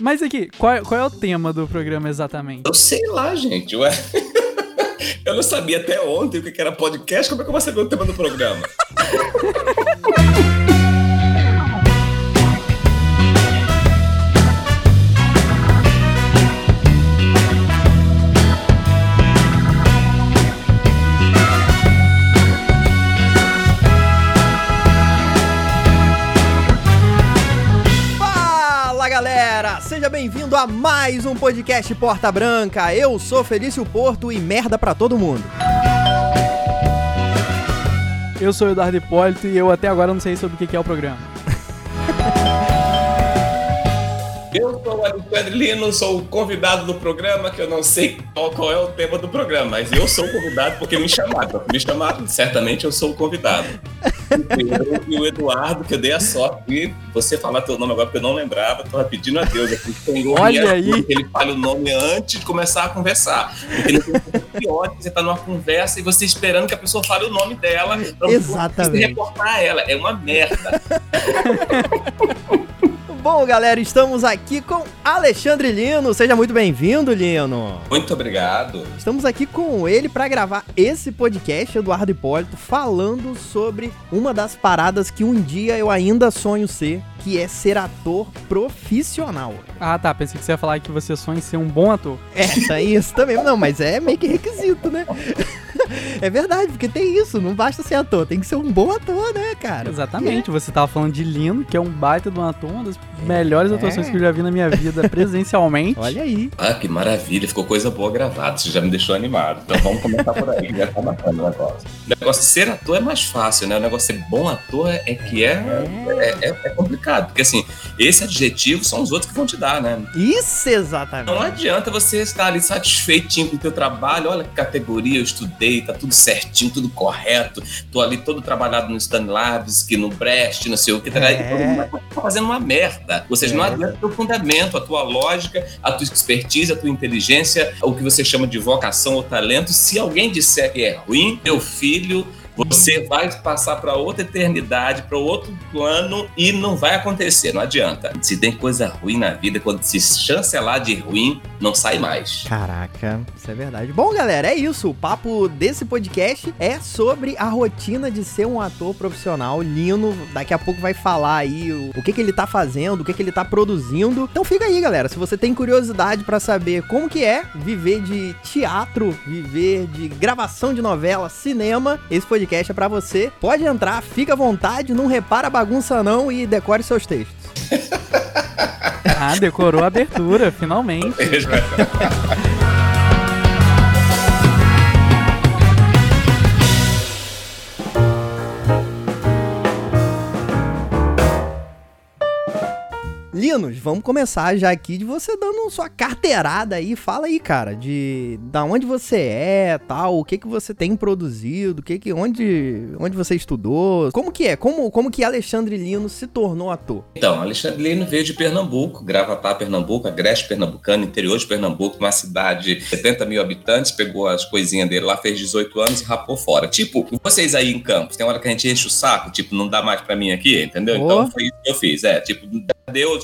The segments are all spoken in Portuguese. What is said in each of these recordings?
Mas aqui, qual, qual é o tema do programa exatamente? Eu sei lá, gente. Ué. Eu não sabia até ontem o que era podcast. Como é que eu vou saber o tema do programa? bem-vindo a mais um podcast Porta Branca. Eu sou Felício Porto e merda para todo mundo. Eu sou Eduardo Hipólito e eu até agora não sei sobre o que é o programa. Eu Alexandre Lino, sou o convidado do programa, que eu não sei qual, qual, é o tema do programa, mas eu sou o convidado porque me chamaram. Me chamaram, certamente eu sou o convidado. E o Eduardo, que eu dei a sorte de você falar teu nome agora, porque eu não lembrava, estava pedindo a Deus aqui, Senhor, Olha aí. que ele fale o nome antes de começar a conversar. Porque ele tem pior que você está numa conversa e você esperando que a pessoa fale o nome dela para você reportar ela. É uma merda. Bom, galera, estamos aqui com Alexandre Lino. Seja muito bem-vindo, Lino. Muito obrigado. Estamos aqui com ele para gravar esse podcast, Eduardo Hipólito, falando sobre uma das paradas que um dia eu ainda sonho ser, que é ser ator profissional. Ah, tá. Pensei que você ia falar que você sonha em ser um bom ator. É, tá isso também. Não, mas é meio que requisito, né? é verdade, porque tem isso. Não basta ser ator, tem que ser um bom ator, né, cara? Exatamente. É. Você tava falando de Lino, que é um baita de um ator, uma das melhores é. atuações que eu já vi na minha vida presencialmente. Olha aí. Ah, que maravilha. Ficou coisa boa gravada. Você já me deixou animado. Então vamos começar por aí. Já tá bacana o negócio. O negócio de ser ator é mais fácil, né? O negócio de ser bom ator é, que é, é, é, é Porque assim, esse adjetivo são os outros que vão te dar, né? Isso, exatamente. Não adianta você estar ali satisfeitinho com o teu trabalho. Olha que categoria eu estudei, tá tudo certinho, tudo correto. Tô ali todo trabalhado no que no Brecht, não sei o que. Tá é. todo mundo tá fazendo uma merda. Ou seja, é. não adianta o teu fundamento, a tua lógica, a tua expertise, a tua inteligência, o que você chama de vocação ou talento. Se alguém disser que é ruim, meu filho você vai passar para outra eternidade, para outro plano e não vai acontecer, não adianta. Se tem coisa ruim na vida, quando se chancelar de ruim, não sai mais. Caraca, isso é verdade. Bom, galera, é isso. O papo desse podcast é sobre a rotina de ser um ator profissional. Lino, daqui a pouco vai falar aí o, o que, que ele tá fazendo, o que, que ele tá produzindo. Então fica aí, galera. Se você tem curiosidade para saber como que é viver de teatro, viver de gravação de novela, cinema, esse podcast podcast é para você. Pode entrar, fica à vontade, não repara a bagunça não e decore seus textos. ah, decorou a abertura, finalmente. Linos, vamos começar já aqui de você dando sua carteirada aí. Fala aí, cara, de da onde você é, tal, o que que você tem produzido, o que que onde onde você estudou, como que é, como como que Alexandre Lino se tornou ator? Então, Alexandre Lino veio de Pernambuco, Gravatá, Pernambuco, Agreste Pernambucano, interior de Pernambuco, uma cidade de 70 mil habitantes, pegou as coisinhas dele lá, fez 18 anos e rapou fora. Tipo, vocês aí em Campos, tem hora que a gente enche o saco, tipo, não dá mais para mim aqui, entendeu? Oh. Então foi isso que eu fiz, é, tipo,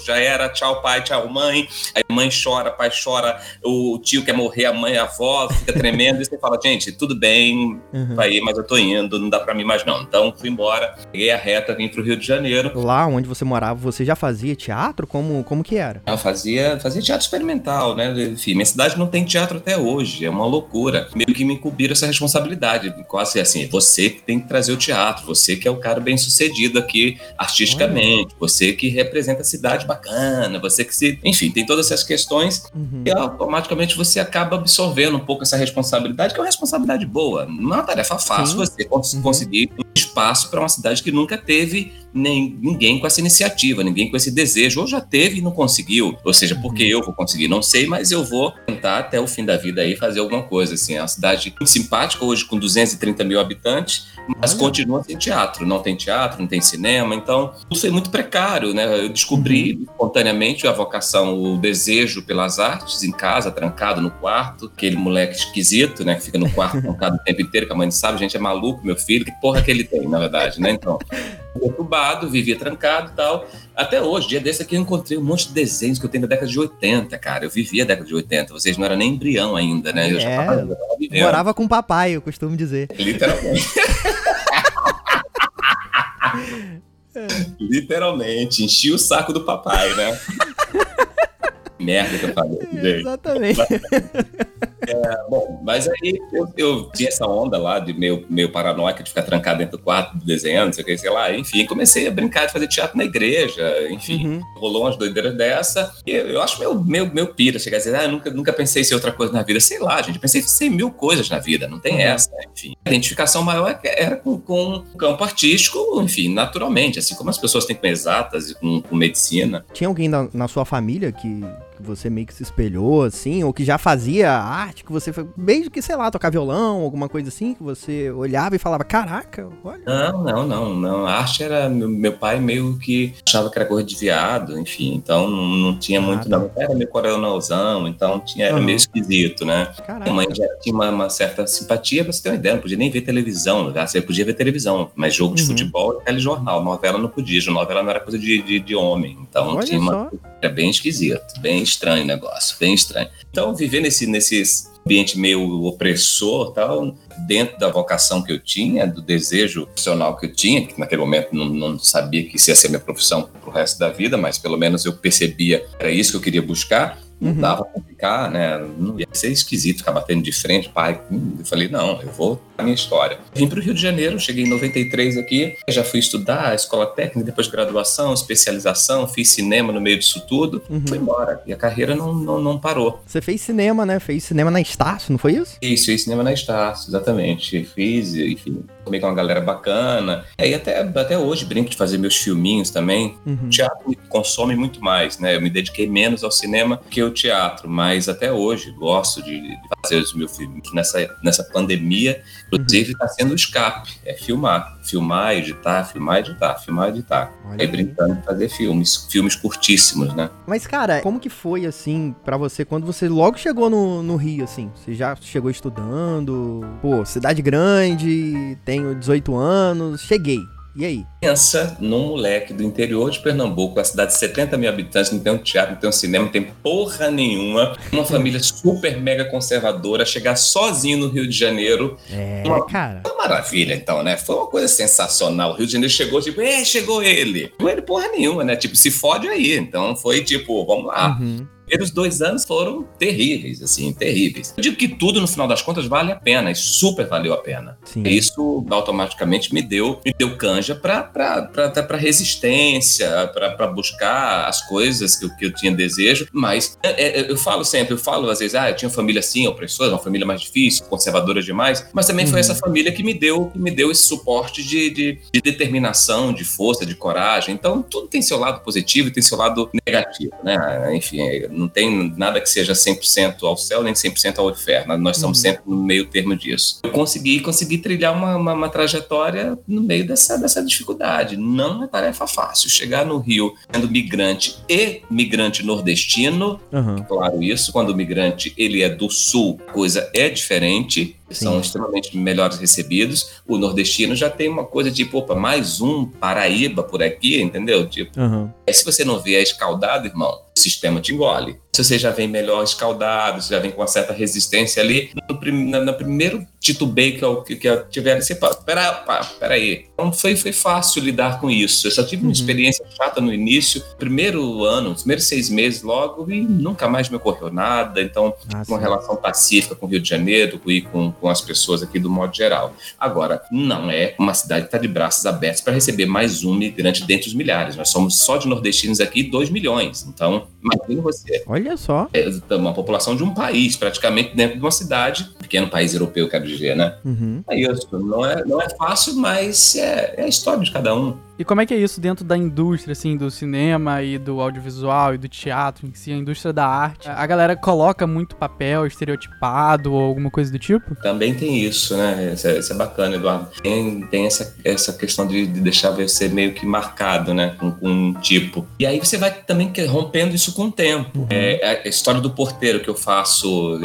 Já era tchau pai, tchau mãe, aí mãe chora, pai chora, o tio quer morrer, a mãe, a avó fica tremendo, e você fala, gente, tudo bem, uhum. vai, mas eu tô indo, não dá pra mim mais não. Então fui embora, peguei a reta, vim pro Rio de Janeiro. Lá onde você morava, você já fazia teatro? Como, como que era? Eu fazia, fazia teatro experimental, né? Enfim, minha cidade não tem teatro até hoje, é uma loucura. Meio que me incumbiram essa responsabilidade, quase assim, você que tem que trazer o teatro, você que é o cara bem sucedido aqui artisticamente, Olha. você que representa cidade bacana, você que se. Enfim, tem todas essas questões uhum. e automaticamente você acaba absorvendo um pouco essa responsabilidade, que é uma responsabilidade boa. Não é uma tarefa fácil Sim. você cons uhum. conseguir um espaço para uma cidade que nunca teve nem, ninguém com essa iniciativa, ninguém com esse desejo, ou já teve e não conseguiu. Ou seja, porque uhum. eu vou conseguir, não sei, mas eu vou tentar até o fim da vida aí fazer alguma coisa. Assim, é uma cidade muito simpática, hoje com 230 mil habitantes, mas Olha. continua sem teatro. Não tem teatro, não tem cinema, então tudo foi muito precário, né? Eu descobri uhum. Espontaneamente a vocação, o desejo pelas artes em casa, trancado no quarto, aquele moleque esquisito, né? Que fica no quarto trancado o tempo inteiro, que a mãe não sabe, gente, é maluco, meu filho, que porra que ele tem, na verdade, né? Então, perturbado, vivia trancado e tal. Até hoje, dia desse aqui, eu encontrei um monte de desenhos que eu tenho da década de 80, cara. Eu vivia a década de 80. Vocês não eram nem embrião ainda, né? Eu já É, tava, já tava vivendo. Morava com o papai, eu costumo dizer. Literalmente. Literalmente, enchi o saco do papai, né? Merda que eu falei. gente. Exatamente. Bom, mas aí eu, eu tinha essa onda lá de meio, meio paranoica de ficar trancado dentro do quarto desenhando, não sei o que, sei lá, enfim, comecei a brincar de fazer teatro na igreja, enfim, Uhum. rolou umas doideiras dessa, e eu, eu acho meu, meu, meu pira chegar a dizer, ah, nunca, nunca pensei em ser outra coisa na vida, sei lá, gente, pensei em ser mil coisas na vida, não tem Uhum. essa, enfim. A identificação maior é era com, com o campo artístico, enfim, naturalmente, assim como as pessoas têm com exatas e com, com medicina, Tinha alguém na, na sua família que, que você meio que se espelhou, assim, ou que já fazia arte, que você foi, mesmo que, sei lá, tocar violão, alguma coisa assim, que você olhava e falava, caraca, olha. Não, não, não, não. A arte era. Meu, pai meio que achava que era coisa de viado, enfim. Então não, tinha Ah, muito, tá. não. Era meio coronelzão, então tinha, era Aham. meio esquisito, né? Caraca. Minha mãe já tinha uma, uma certa simpatia, pra você ter uma ideia, não podia nem ver televisão. né? Você podia ver televisão, mas jogo de Uhum. futebol e telejornal. Novela não podia, novela não era coisa de, de, de homem. Então Olha tinha uma. só. Era bem esquisito, bem estranho o negócio, bem estranho. Então, viver nesse, nesse ambiente meio opressor, tal, dentro da vocação que eu tinha, do desejo profissional que eu tinha, que naquele momento não, não sabia que isso ia ser minha profissão pro resto da vida, mas pelo menos eu percebia que era isso que eu queria buscar. Não Uhum. dava pra ficar, né? Não ia ser esquisito ficar batendo de frente, pai. Hum, Eu falei, não, eu vou a minha história. Vim para o Rio de Janeiro, cheguei em 93 aqui, já fui estudar escola técnica, depois graduação, especialização, fiz cinema no meio disso tudo, Uhum. fui embora. E a carreira não, não, não parou. Você fez cinema, né? Fez cinema na Estácio, não foi isso? Fiz, fiz cinema na Estácio, exatamente. Fiz, enfim, tomei com uma galera bacana. E aí até, até hoje brinco de fazer meus filminhos também. Uhum. O teatro me consome muito mais, né? Eu me dediquei menos ao cinema que ao teatro, mas até hoje gosto de, de fazer os meus filmes. Nessa, nessa pandemia, inclusive, está sendo o escape, é filmar. Filmar, editar, filmar, editar, filmar, editar. Olha Aí brincando de fazer filmes, filmes curtíssimos, né? Mas, cara, como que foi, assim, pra você, quando você logo chegou no, no Rio, assim? Você já chegou estudando? Pô, cidade grande, tenho 18 anos, cheguei. E aí? Pensa num moleque do interior de Pernambuco, a cidade de 70 mil habitantes, não tem um teatro, não tem um cinema, não tem porra nenhuma. Uma família super mega conservadora, chegar sozinho no Rio de Janeiro. É, Uma- cara. Uma maravilha, então, né? Foi uma coisa sensacional. O Rio de Janeiro chegou, tipo, é, chegou ele. Não ele porra nenhuma, né? Tipo, se fode aí. Então foi tipo, vamos lá. Uhum. Primeiros dois anos foram terríveis, assim, terríveis. Eu digo que tudo, no final das contas, vale a pena, e super valeu a pena. Sim. Isso automaticamente me deu, me deu canja para resistência, para buscar as coisas que eu, que eu tinha desejo. Mas é, é, eu falo sempre, eu falo às vezes, ah, eu tinha uma família assim, opressora, uma família mais difícil, conservadora demais. Mas também foi Uhum. essa família que me deu, que me deu esse suporte de, de, de determinação, de força, de coragem. Então, tudo tem seu lado positivo e tem seu lado negativo, né? Enfim, não tem nada que seja 100% ao céu nem 100% ao inferno. Nós estamos Uhum. sempre no meio termo disso. Eu consegui, consegui trilhar uma, uma, uma trajetória no meio dessa, dessa dificuldade. Não é tarefa fácil. Chegar no Rio sendo migrante e migrante nordestino, Aham. claro isso, quando o migrante ele é do sul, a coisa é diferente, são extremamente melhores recebidos. O nordestino já tem uma coisa tipo, opa, mais um Paraíba por aqui, entendeu? Tipo, Aham. Aí se você não vier escaldado, irmão, o sistema te engole. Se você já vem melhor escaldado, você já vem com uma certa resistência ali, no, prim- na- no primeiro titubeio que eu, que, que eu tiver, você fala, pera, pá, pera aí. Então foi, foi fácil lidar com isso. Eu só tive uma Uhum. experiência chata no início, primeiro ano, os primeiros seis meses logo, e nunca mais me ocorreu nada. Então, Ah, uma relação pacífica com o Rio de Janeiro e com, com as pessoas aqui do modo geral. Agora, não é uma cidade que está de braços abertos para receber mais um migrante dentre os milhares. Nós somos só de nordestinos aqui 2 milhões. Então, imagine você. Olha só. É uma população de um país, praticamente dentro de uma cidade, pequeno país europeu, quero dizer, né? Uhum. É isso. Não é, não é fácil, mas é, é a história de cada um. E como é que é isso dentro da indústria, assim, do cinema e do audiovisual e do teatro em si, a indústria da arte? A galera coloca muito papel estereotipado ou alguma coisa do tipo? Também tem isso, né? Isso é, isso é bacana, Eduardo. Tem, tem essa, essa questão de, de deixar você meio que marcado, né? Com, com um tipo. E aí você vai também rompendo isso com o tempo. É, a história do porteiro que eu faço,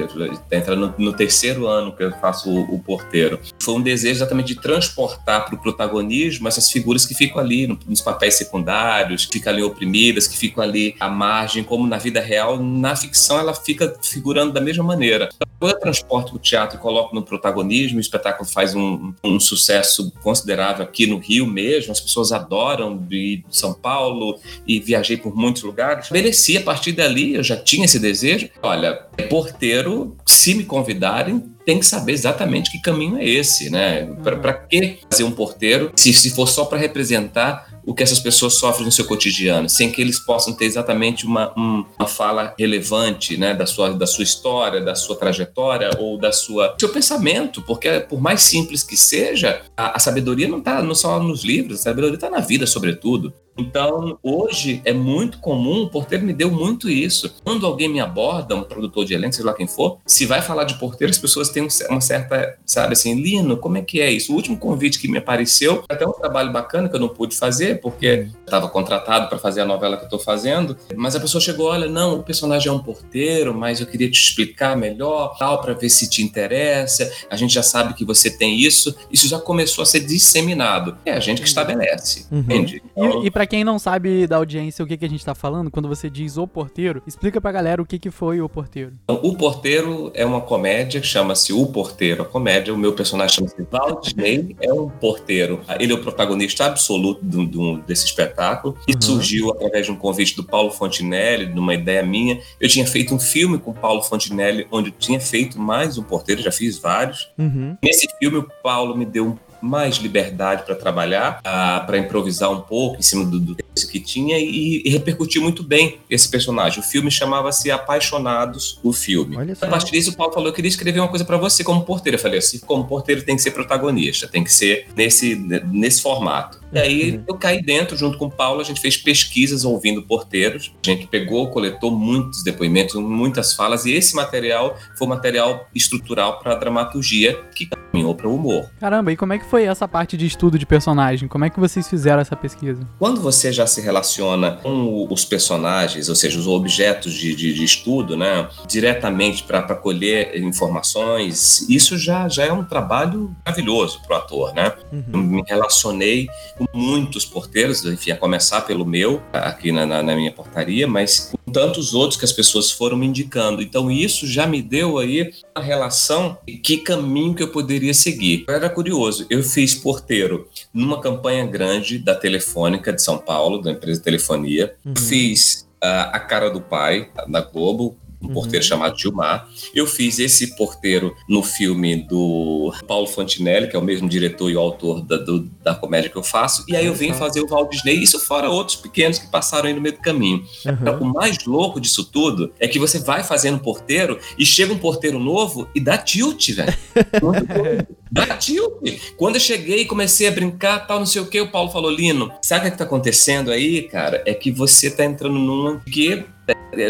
entra no, no terceiro terceiro ano que eu faço o, o porteiro. Foi um desejo exatamente de transportar para o protagonismo essas figuras que ficam ali nos papéis secundários, que ficam ali oprimidas, que ficam ali à margem, como na vida real, na ficção ela fica figurando da mesma maneira. Então, quando eu transporto o teatro e coloco no protagonismo, o espetáculo faz um, um sucesso considerável aqui no Rio mesmo, as pessoas adoram de São Paulo e viajei por muitos lugares. Estabeleci a partir dali, eu já tinha esse desejo. Olha, porteiro, se me convidarem, tem que saber exatamente que caminho é esse, né? Para que fazer um porteiro se, se for só para representar o que essas pessoas sofrem no seu cotidiano, sem que eles possam ter exatamente uma, uma fala relevante, né, da sua, da sua história, da sua trajetória ou da sua seu pensamento, porque por mais simples que seja, a, a sabedoria não está não só nos livros, a sabedoria está na vida, sobretudo. Então, hoje é muito comum, porteiro me deu muito isso. Quando alguém me aborda, um produtor de elenco, seja lá quem for, se vai falar de porteiro, as pessoas têm uma certa, sabe assim, Lino, como é que é isso? O último convite que me apareceu, até um trabalho bacana que eu não pude fazer, porque estava contratado para fazer a novela que eu estou fazendo, mas a pessoa chegou, olha, não, o personagem é um porteiro, mas eu queria te explicar melhor, tal, para ver se te interessa. A gente já sabe que você tem isso. Isso já começou a ser disseminado. É a gente que estabelece, uhum. entende? Então, e, e para quem não sabe da audiência o que, que a gente tá falando, quando você diz O Porteiro, explica pra galera o que, que foi O Porteiro. Então, o Porteiro é uma comédia chama-se O Porteiro, a comédia. O meu personagem chama-se Valdinei, é um porteiro. Ele é o protagonista absoluto do, desse espetáculo e uhum. surgiu através de um convite do Paulo Fontinelli, de uma ideia minha. Eu tinha feito um filme com o Paulo Fontinelli, onde eu tinha feito mais um porteiro, já fiz vários. Uhum. Nesse filme, o Paulo me deu um mais liberdade para trabalhar, uh, para improvisar um pouco em cima do, do texto que tinha e, e, repercutiu muito bem esse personagem. O filme chamava-se Apaixonados, o filme. A partir disso, o Paulo falou: Eu queria escrever uma coisa para você como porteiro. Eu falei assim: como porteiro tem que ser protagonista, tem que ser nesse, nesse formato. E aí uhum. eu caí dentro, junto com o Paulo, a gente fez pesquisas ouvindo porteiros. A gente pegou, coletou muitos depoimentos, muitas falas, e esse material foi material estrutural para a dramaturgia que caminhou para o humor. Caramba, e como é que foi essa parte de estudo de personagem? Como é que vocês fizeram essa pesquisa? Quando você já se relaciona com os personagens, ou seja, os objetos de, de, de estudo, né, diretamente para colher informações, isso já, já é um trabalho maravilhoso para o ator, né? Uhum. Eu me relacionei com muitos porteiros, enfim, a começar pelo meu, aqui na, na, na, minha portaria, mas com tantos outros que as pessoas foram me indicando. Então, isso já me deu aí uma relação, que caminho que eu poderia seguir. Eu era curioso, eu fiz porteiro numa campanha grande da Telefônica de São Paulo, da empresa de telefonia, uhum. fiz uh, A Cara do Pai, da Globo, um porteiro uhum. chamado Gilmar. Eu fiz esse porteiro no filme do Paulo Fontinelli, que é o mesmo diretor e o autor da, do, da comédia que eu faço. E aí eu vim fazer o Walt Disney, isso fora outros pequenos que passaram aí no meio do caminho. Uhum. Então, o mais louco disso tudo é que você vai fazendo porteiro e chega um porteiro novo e dá tilt, velho. dá tilt. Quando eu cheguei e comecei a brincar, tal, não sei o que, o Paulo falou, Lino, sabe o que, é que tá acontecendo aí, cara? É que você tá entrando numa que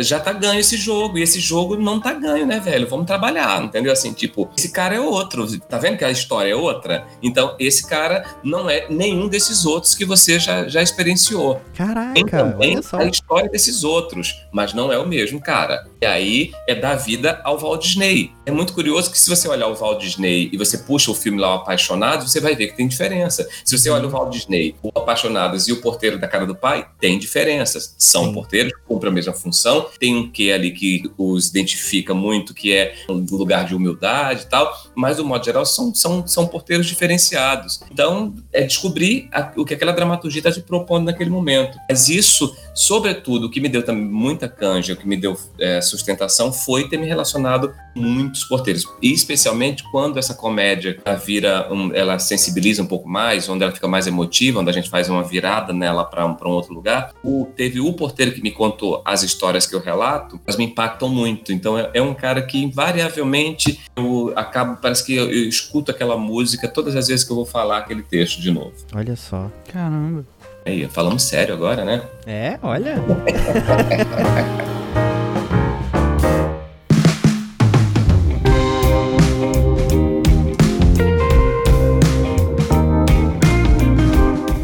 já tá ganho esse jogo, e esse jogo não tá ganho, né, velho? Vamos trabalhar, entendeu? Assim, tipo, esse cara é outro, tá vendo que a história é outra? Então, esse cara não é nenhum desses outros que você já, já experienciou. Caraca, Tem também a história desses outros, mas não é o mesmo cara. E aí é dar vida ao Walt Disney. É muito curioso que se você olhar o Walt Disney e você puxa o filme lá, o Apaixonados, você vai ver que tem diferença. Se você olha o Walt Disney, o Apaixonados e o Porteiro da Cara do Pai, tem diferenças. São Sim. porteiros, cumprem a mesma função, tem um que ali que os identifica muito, que é um lugar de humildade e tal, mas, do modo geral, são, são, são porteiros diferenciados. Então, é descobrir a, o que aquela dramaturgia está te propondo naquele momento. Mas isso, sobretudo, o que me deu também muita canja, o que me deu é, sustentação foi ter me relacionado com muitos porteiros. E especialmente quando essa comédia vira, um, ela sensibiliza um pouco mais, onde ela fica mais emotiva, onde a gente faz uma virada nela para um, um outro lugar. O, teve o porteiro que me contou as histórias que eu relato, elas me impactam muito. Então é, é um cara que invariavelmente eu acabo, parece que eu, eu escuto aquela música todas as vezes que eu vou falar aquele texto de novo. Olha só. Caramba. Aí, falamos sério agora, né? É, olha.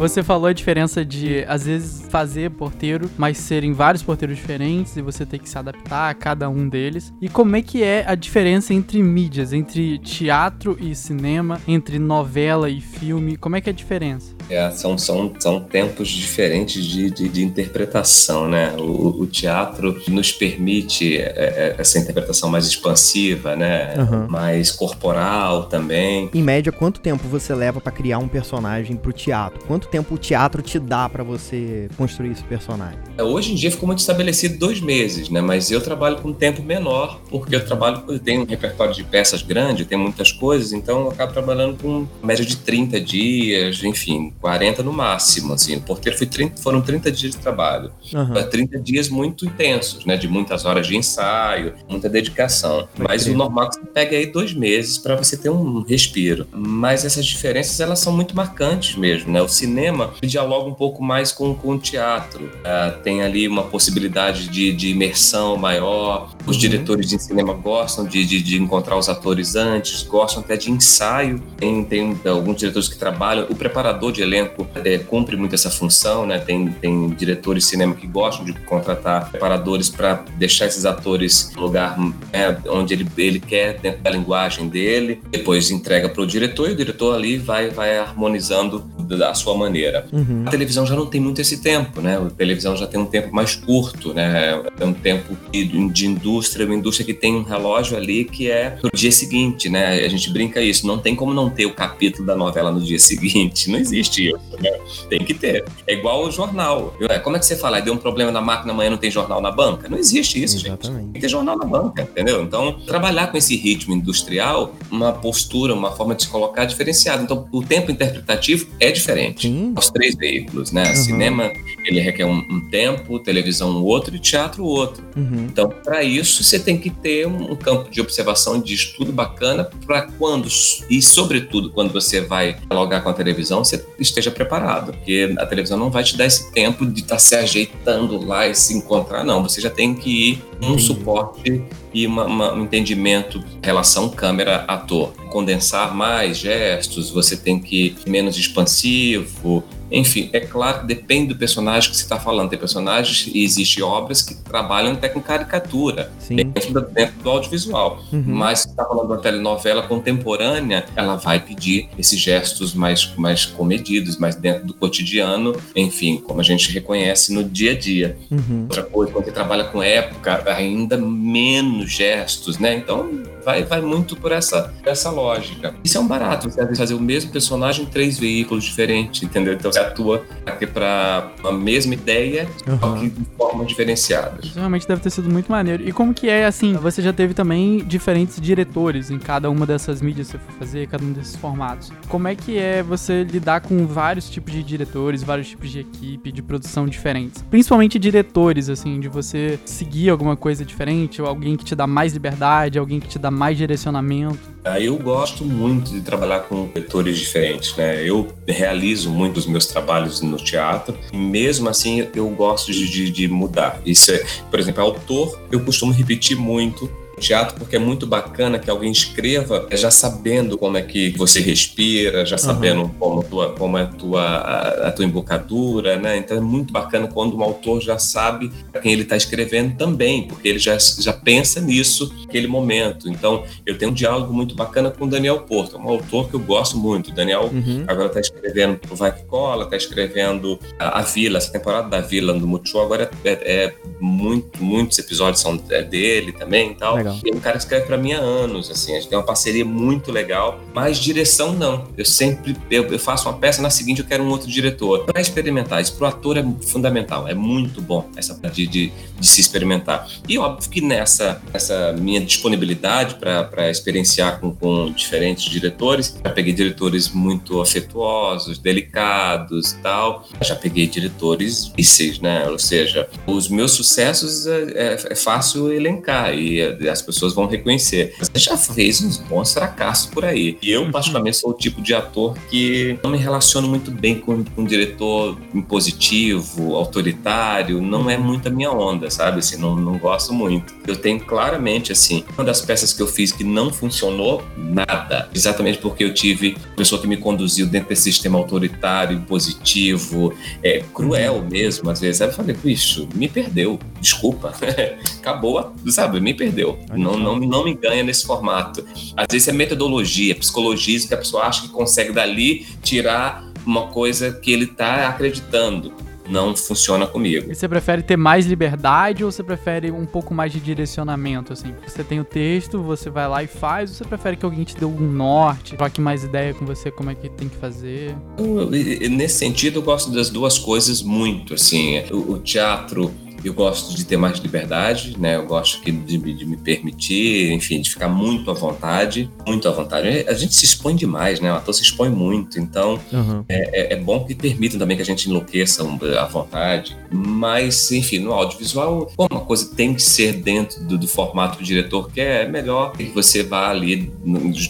Você falou a diferença de, às vezes, fazer porteiro, mas serem vários porteiros diferentes e você ter que se adaptar a cada um deles. E como é que é a diferença entre mídias, entre teatro e cinema, entre novela e filme? Como é que é a diferença? É, são, são, são tempos diferentes de, de, de interpretação, né? O, o, teatro nos permite é, é, essa interpretação mais expansiva, né? Uhum. Mais corporal também. Em média, quanto tempo você leva para criar um personagem pro teatro? Quanto tempo o teatro te dá para você construir esse personagem? É, hoje em dia ficou muito estabelecido dois meses, né? Mas eu trabalho com um tempo menor, porque eu trabalho, eu tenho um repertório de peças grande, tem muitas coisas, então eu acabo trabalhando com média de 30 dias, enfim, 40 no máximo, assim. O porteiro foi 30, foram 30 dias de trabalho. Uhum. 30 dias muito intensos, né? De muitas horas de ensaio, muita dedicação. Foi Mas o normal é que você pega aí dois meses para você ter um respiro. Mas essas diferenças, elas são muito marcantes mesmo, né? O cinema dialoga um pouco mais com, com o teatro. Uh, tem ali uma possibilidade de, de imersão maior. Os uhum. diretores de cinema gostam de, de, de, encontrar os atores antes, gostam até de ensaio. Tem, tem alguns diretores que trabalham. O preparador de elenco é, cumpre muito essa função, né? Tem, tem diretores de cinema que gostam de contratar preparadores para deixar esses atores no lugar né, onde ele, ele quer, dentro da linguagem dele. Depois entrega para o diretor e o diretor ali vai, vai harmonizando da sua maneira. Uhum. A televisão já não tem muito esse tempo, né? A televisão já tem um tempo mais curto, né? É um tempo de, indústria, uma indústria que tem um relógio ali que é no dia seguinte, né? A gente brinca isso, não tem como não ter o capítulo da novela no dia seguinte, não existe isso, né? Tem que ter. É igual o jornal. É, como é que você fala? Deu um problema na máquina, amanhã não tem jornal na banca? Não existe isso, Exatamente. gente. Tem que ter jornal na banca, entendeu? Então, trabalhar com esse ritmo industrial, uma postura, uma forma de se colocar diferenciada. Então, o tempo interpretativo é diferente. Sim. Os três veículos, né? Uhum. Cinema, ele requer um, um, tempo, televisão outro e teatro outro. Uhum. Então, para isso, você tem que ter um, um campo de observação, de estudo bacana para quando, e sobretudo quando você vai dialogar com a televisão, você esteja preparado. Porque a televisão não vai te dar esse tempo de estar tá se ajeitando lá e se encontrar, não. Você já tem que ir um uhum. suporte e uma, uma, um entendimento relação câmera-ator. Condensar mais gestos, você tem que ir menos expansivo, enfim, é claro que depende do personagem que você está falando. Tem personagens e existem obras que trabalham até com caricatura, dentro do, dentro do, audiovisual. Uhum. Mas se está falando de uma telenovela contemporânea, ela vai pedir esses gestos mais, mais comedidos, mais dentro do cotidiano, enfim, como a gente reconhece no dia a dia. Uhum. Outra coisa, quando você trabalha com época, ainda menos gestos, né? Então, vai, vai muito por essa, essa lógica. Isso é um barato, você deve fazer o mesmo personagem em três veículos diferentes, entendeu? Então você atua aqui para a mesma ideia, uhum. só que de forma diferenciada. Isso realmente deve ter sido muito maneiro. E como que é, assim, você já teve também diferentes diretores em cada uma dessas mídias que você for fazer, cada um desses formatos. Como é que é você lidar com vários tipos de diretores, vários tipos de equipe, de produção diferentes? Principalmente diretores, assim, de você seguir alguma coisa diferente, ou alguém que te dá mais liberdade, alguém que te dá mais direcionamento? Eu gosto muito de trabalhar com diretores diferentes, né? Eu realizo muito os meus trabalhos no teatro e mesmo assim eu gosto de, de, de mudar. Isso é, por exemplo, autor, eu costumo repetir muito teatro porque é muito bacana que alguém escreva já sabendo como é que você respira, já sabendo uhum. como, tua, como é a tua, a, a, tua embocadura, né? Então é muito bacana quando um autor já sabe para quem ele está escrevendo também, porque ele já, já pensa nisso naquele momento. Então eu tenho um diálogo muito bacana com o Daniel Porto, um autor que eu gosto muito. O Daniel uhum. agora está escrevendo o Vai Que Cola, está escrevendo a, a, Vila, essa temporada da Vila no Multishow agora é, é, é muito, muitos episódios são é dele também e tal. Legal. É um cara que escreve para mim há anos, assim, a gente tem uma parceria muito legal, mas direção não. Eu sempre eu, eu faço uma peça, na seguinte eu quero um outro diretor. Para experimentar, isso pro ator é fundamental, é muito bom essa parte de, de se experimentar. E óbvio que nessa essa minha disponibilidade para experienciar com, com diferentes diretores, já peguei diretores muito afetuosos, delicados e tal, já peguei diretores difíceis, né? Ou seja, os meus sucessos é, é, é fácil elencar e as pessoas vão reconhecer. Você já fez uns bons fracassos por aí. E eu, particularmente, sou o tipo de ator que não me relaciono muito bem com, com um diretor impositivo, autoritário, não é muito a minha onda, sabe? Assim, não, não gosto muito. Eu tenho claramente, assim, uma das peças que eu fiz que não funcionou, nada. Exatamente porque eu tive pessoa que me conduziu dentro desse sistema autoritário, impositivo, é, cruel mesmo, às vezes. Aí eu falei, bicho, me perdeu, desculpa. Acabou, sabe? Me perdeu. Não, não, não me ganha nesse formato. Às vezes é metodologia, psicologia, que a pessoa acha que consegue dali tirar uma coisa que ele está acreditando não funciona comigo. E você prefere ter mais liberdade ou você prefere um pouco mais de direcionamento, assim? Você tem o texto, você vai lá e faz, ou você prefere que alguém te dê um norte, troque mais ideia com você como é que tem que fazer? Eu, nesse sentido, eu gosto das duas coisas muito, assim. o, o teatro eu gosto de ter mais liberdade, né? Eu gosto de, de, me permitir, enfim, de ficar muito à vontade, muito à vontade. A gente se expõe demais, né? O ator se expõe muito, então uhum. é, é, bom que permitam também que a gente enlouqueça à vontade. Mas, enfim, no audiovisual, uma coisa tem que ser dentro do, do formato do diretor que é melhor que você vá ali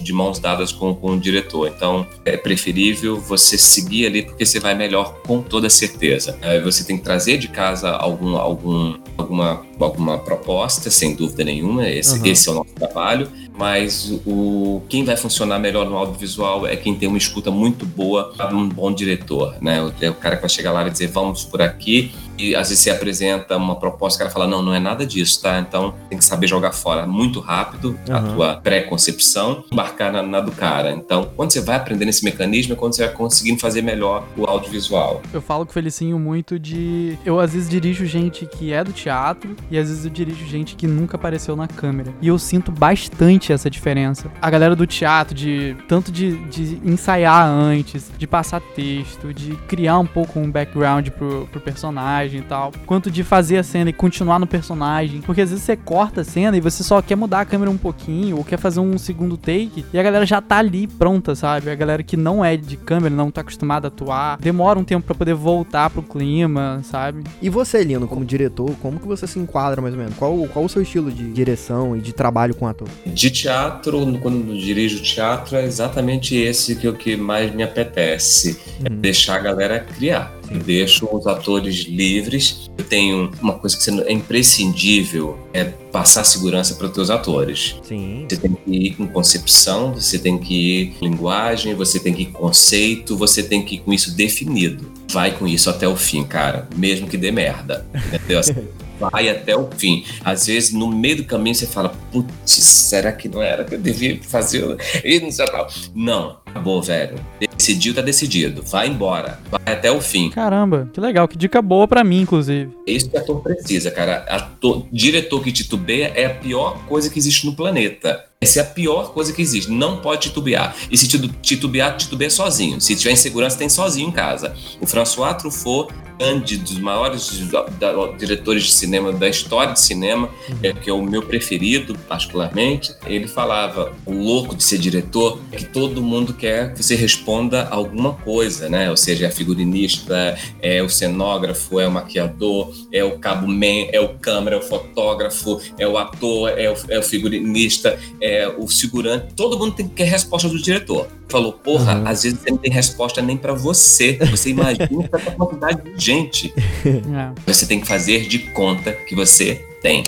de mãos dadas com, com o diretor. Então, é preferível você seguir ali porque você vai melhor com toda certeza. Você tem que trazer de casa algum, algum algum, alguma, alguma proposta, sem dúvida nenhuma. Esse, uhum. esse é o nosso trabalho mas o quem vai funcionar melhor no audiovisual é quem tem uma escuta muito boa, um bom diretor, né? É o cara que vai chegar lá e dizer vamos por aqui e às vezes você apresenta uma proposta, o cara fala não, não é nada disso, tá? Então tem que saber jogar fora muito rápido uhum. a tua pré-concepção, embarcar na, na, do cara. Então quando você vai aprendendo esse mecanismo é quando você vai conseguindo fazer melhor o audiovisual. Eu falo com o Felicinho muito de eu às vezes dirijo gente que é do teatro e às vezes eu dirijo gente que nunca apareceu na câmera e eu sinto bastante essa diferença. A galera do teatro, de tanto de, de ensaiar antes, de passar texto, de criar um pouco um background pro, pro personagem e tal, quanto de fazer a cena e continuar no personagem. Porque às vezes você corta a cena e você só quer mudar a câmera um pouquinho, ou quer fazer um segundo take, e a galera já tá ali pronta, sabe? A galera que não é de câmera, não tá acostumada a atuar, demora um tempo para poder voltar pro clima, sabe? E você, Lino, como diretor, como que você se enquadra mais ou menos? Qual, qual o seu estilo de direção e de trabalho com ator? De teatro, quando dirijo teatro, é exatamente esse que é o que mais me apetece. É uhum. É deixar a galera criar. Sim. Eu deixo os atores livres. Eu tenho uma coisa que é imprescindível, é passar segurança para os teus atores. Sim. Você tem que ir com concepção, você tem que ir com linguagem, você tem que ir com conceito, você tem que ir com isso definido. Vai com isso até o fim, cara, mesmo que dê merda. Entendeu? vai até o fim. Às vezes, no meio do caminho, você fala, putz, será que não era que eu devia fazer? E não sei tal. Não, acabou, velho. Decidiu, tá decidido. Vai embora. Vai até o fim. Caramba, que legal. Que dica boa para mim, inclusive. É isso que ator precisa, cara. Ator, diretor que titubeia é a pior coisa que existe no planeta. Essa é a pior coisa que existe. Não pode titubear. E se titubear, titubeia sozinho. Se tiver insegurança, tem sozinho em casa. O François Truffaut, grande dos maiores diretores de cinema da história de cinema, é, que é o meu preferido, particularmente, ele falava: o louco de ser diretor é que todo mundo quer que você responda alguma coisa, né? Ou seja, é figurinista, é o cenógrafo, é o maquiador, é o cabo man, é o câmera, é o fotógrafo, é o ator, é o, é o figurinista, é é, o segurante, todo mundo tem que quer resposta do diretor. Falou, porra, uhum. às vezes você não tem resposta nem para você. Você imagina essa quantidade de gente. É. Você tem que fazer de conta que você tem.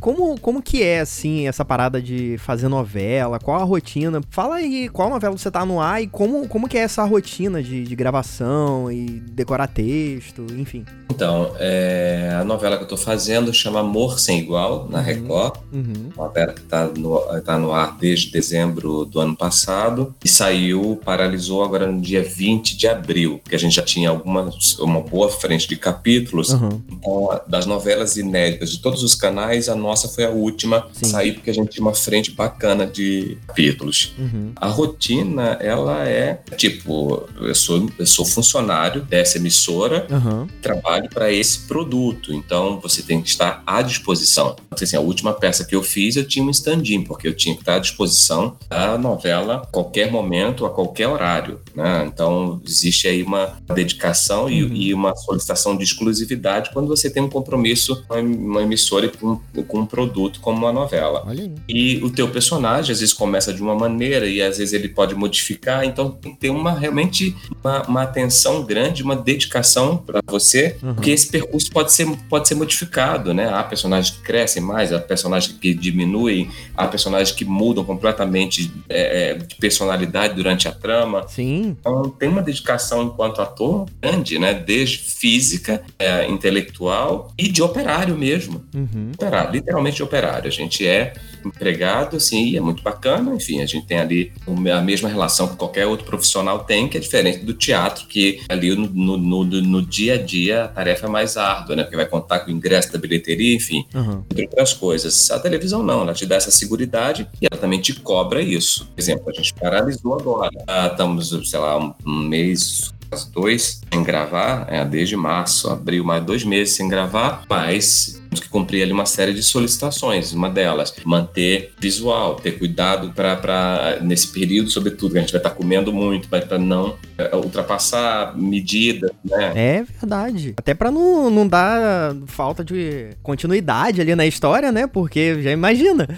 Como, como que é, assim, essa parada de fazer novela? Qual a rotina? Fala aí, qual novela você tá no ar e como, como que é essa rotina de, de gravação e decorar texto, enfim. Então, é, a novela que eu tô fazendo chama Amor Sem Igual, na uhum. Record. Uhum. Uma novela que tá no, tá no ar desde dezembro do ano passado e saiu, paralisou agora no dia 20 de abril, que a gente já tinha alguma, uma boa frente de capítulos. Uhum. Então, das novelas inéditas de todos os canais, a nossa foi a a última Sim. sair, porque a gente tinha uma frente bacana de capítulos. Uhum. A rotina, ela é tipo, eu sou, eu sou funcionário dessa emissora, Aham. trabalho para esse produto, então você tem que estar à disposição. Então, assim, a última peça que eu fiz, eu tinha um stand-in, porque eu tinha que estar à disposição da novela a qualquer momento, a qualquer horário. Né? Então, existe aí uma dedicação e, Uhum. e uma solicitação de exclusividade quando você tem um compromisso com uma emissora e com, com um produto como uma novela. E o teu personagem às vezes começa de uma maneira e às vezes ele pode modificar, então tem que ter uma realmente uma, uma atenção grande, uma dedicação para você, Uhum. porque esse percurso pode ser, pode ser modificado, né? Há personagens que crescem mais, há personagens que diminuem, há personagens que mudam completamente é, é, de personalidade durante a trama. Sim. Então tem uma dedicação enquanto ator grande, né? Desde física, é, intelectual e de operário mesmo Uhum. operário, literalmente de operário. A gente é empregado, assim, e é muito bacana. Enfim, a gente tem ali a mesma relação que qualquer outro profissional tem, que é diferente do teatro, que ali no, no, no, no dia a dia a tarefa é mais árdua, né? Porque vai contar com o ingresso da bilheteria, enfim, Uhum. entre outras coisas. A televisão não, ela te dá essa seguridade e ela também te cobra isso. Por exemplo, a gente paralisou agora. Ah, estamos, sei lá, um, um mês, quase dois, sem gravar, é, desde março, abril, mais dois meses sem gravar, mas que cumprir ali uma série de solicitações. Uma delas, manter visual, ter cuidado para nesse período, sobretudo, que a gente vai estar comendo muito, para não é, ultrapassar medidas, né? É verdade. Até pra não, não dar falta de continuidade ali na história, né? Porque já imagina.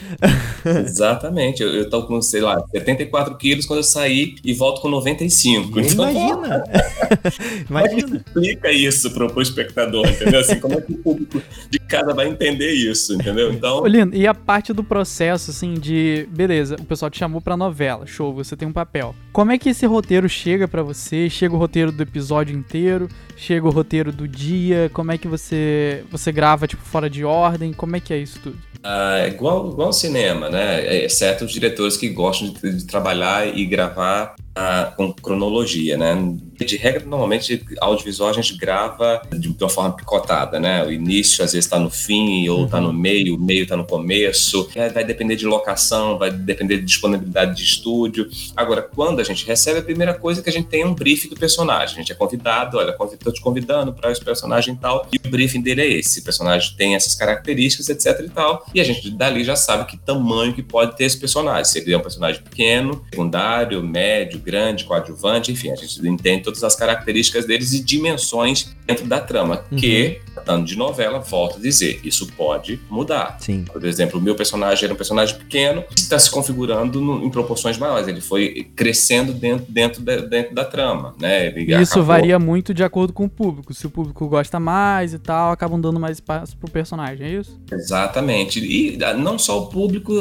Exatamente. Eu, eu tô com, sei lá, 74 quilos quando eu saí e volto com 95. Então, Imagina. Como é que imagina. explica isso pro, pro espectador, entendeu? Assim, como é que o público de vai entender isso, entendeu? Então, Ô, Lino, e a parte do processo, assim, de. Beleza, o pessoal te chamou pra novela, show, você tem um papel. Como é que esse roteiro chega pra você? Chega o roteiro do episódio inteiro? Chega o roteiro do dia? Como é que você. Você grava, tipo, fora de ordem? Como é que é isso tudo? ah, é igual, igual ao cinema, né? Exceto os diretores que gostam de, de trabalhar e gravar ah, com cronologia, né? De regra, normalmente, audiovisual a gente grava de, de uma forma picotada, né? O início às vezes está no fim, ou está no meio, o meio está no começo. É, vai depender de locação, vai depender de disponibilidade de estúdio. Agora, quando a gente recebe, a primeira coisa é que a gente tem é um briefing do personagem. A gente é convidado, olha, estou te convidando para esse personagem e tal, e o briefing dele é esse. O personagem tem essas características, etc e tal, e a gente dali já sabe que tamanho que pode ter esse personagem. Se ele é um personagem pequeno, secundário, médio, grande, coadjuvante, enfim, a gente entende todas as características deles e dimensões dentro da trama, Uhum. que, tratando de novela, volto a dizer, isso pode mudar. Sim. Por exemplo, o meu personagem era um personagem pequeno está se configurando no- em proporções maiores. Ele foi crescendo dentro, dentro, da, dentro da trama, né? Ele isso acabou- varia muito de acordo com o público. Se o público gosta mais e tal, acabam dando mais espaço pro personagem, é isso? Exatamente. E ah, não só o público,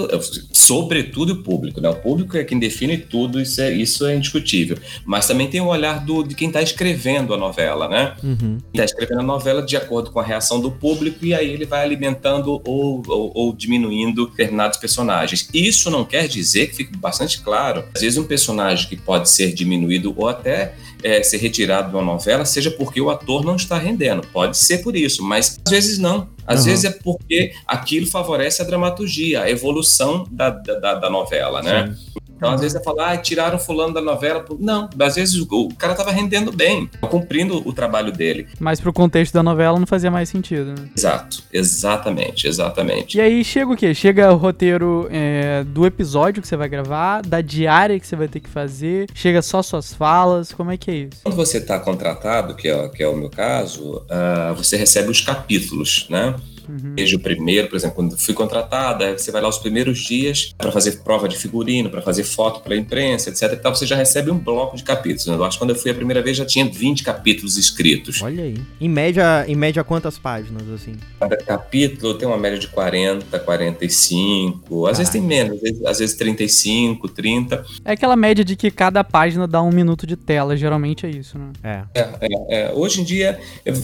sobretudo o público, né? O público é quem define tudo, isso é, isso é indiscutível. Mas também tem o olhar do, de quem está escrevendo a novela, né? Uhum. Está escrevendo a novela de acordo com a reação do público e aí ele vai alimentando ou, ou, ou diminuindo determinados personagens. Isso não quer dizer que fique bastante claro. Às vezes um personagem que pode ser diminuído ou até é, ser retirado de uma novela seja porque o ator não está rendendo. Pode ser por isso, mas às vezes não. Às Uhum. vezes é porque aquilo favorece a dramaturgia, a evolução da, da, da- da novela, né? Então, às vezes, você fala, ah, tiraram fulano da novela. Não, às vezes o, cara estava rendendo bem, cumprindo o trabalho dele. Mas pro contexto da novela não fazia mais sentido, né? Exato, exatamente, exatamente. E aí chega o quê? Chega o roteiro é, do episódio que você vai gravar, da diária que você vai ter que fazer, chega só suas falas, como é que é isso? Quando você está contratado, que é, que é o meu caso, ah, você recebe os capítulos, né? Uhum. Desde o primeiro, por exemplo, quando fui contratada, você vai lá os primeiros dias para fazer prova de figurino, para fazer foto para a imprensa, etc. E tal, você já recebe um bloco de capítulos. né? Eu acho que quando eu fui a primeira vez já tinha 20 capítulos escritos. Olha aí. Em média, em média, quantas páginas, assim? Cada capítulo tem uma média de 40, 45, às vezes tem menos, às vezes, às vezes 35, 30. É aquela média de que cada página dá um minuto de tela, geralmente é isso, né? É. É, é, é. Hoje em dia,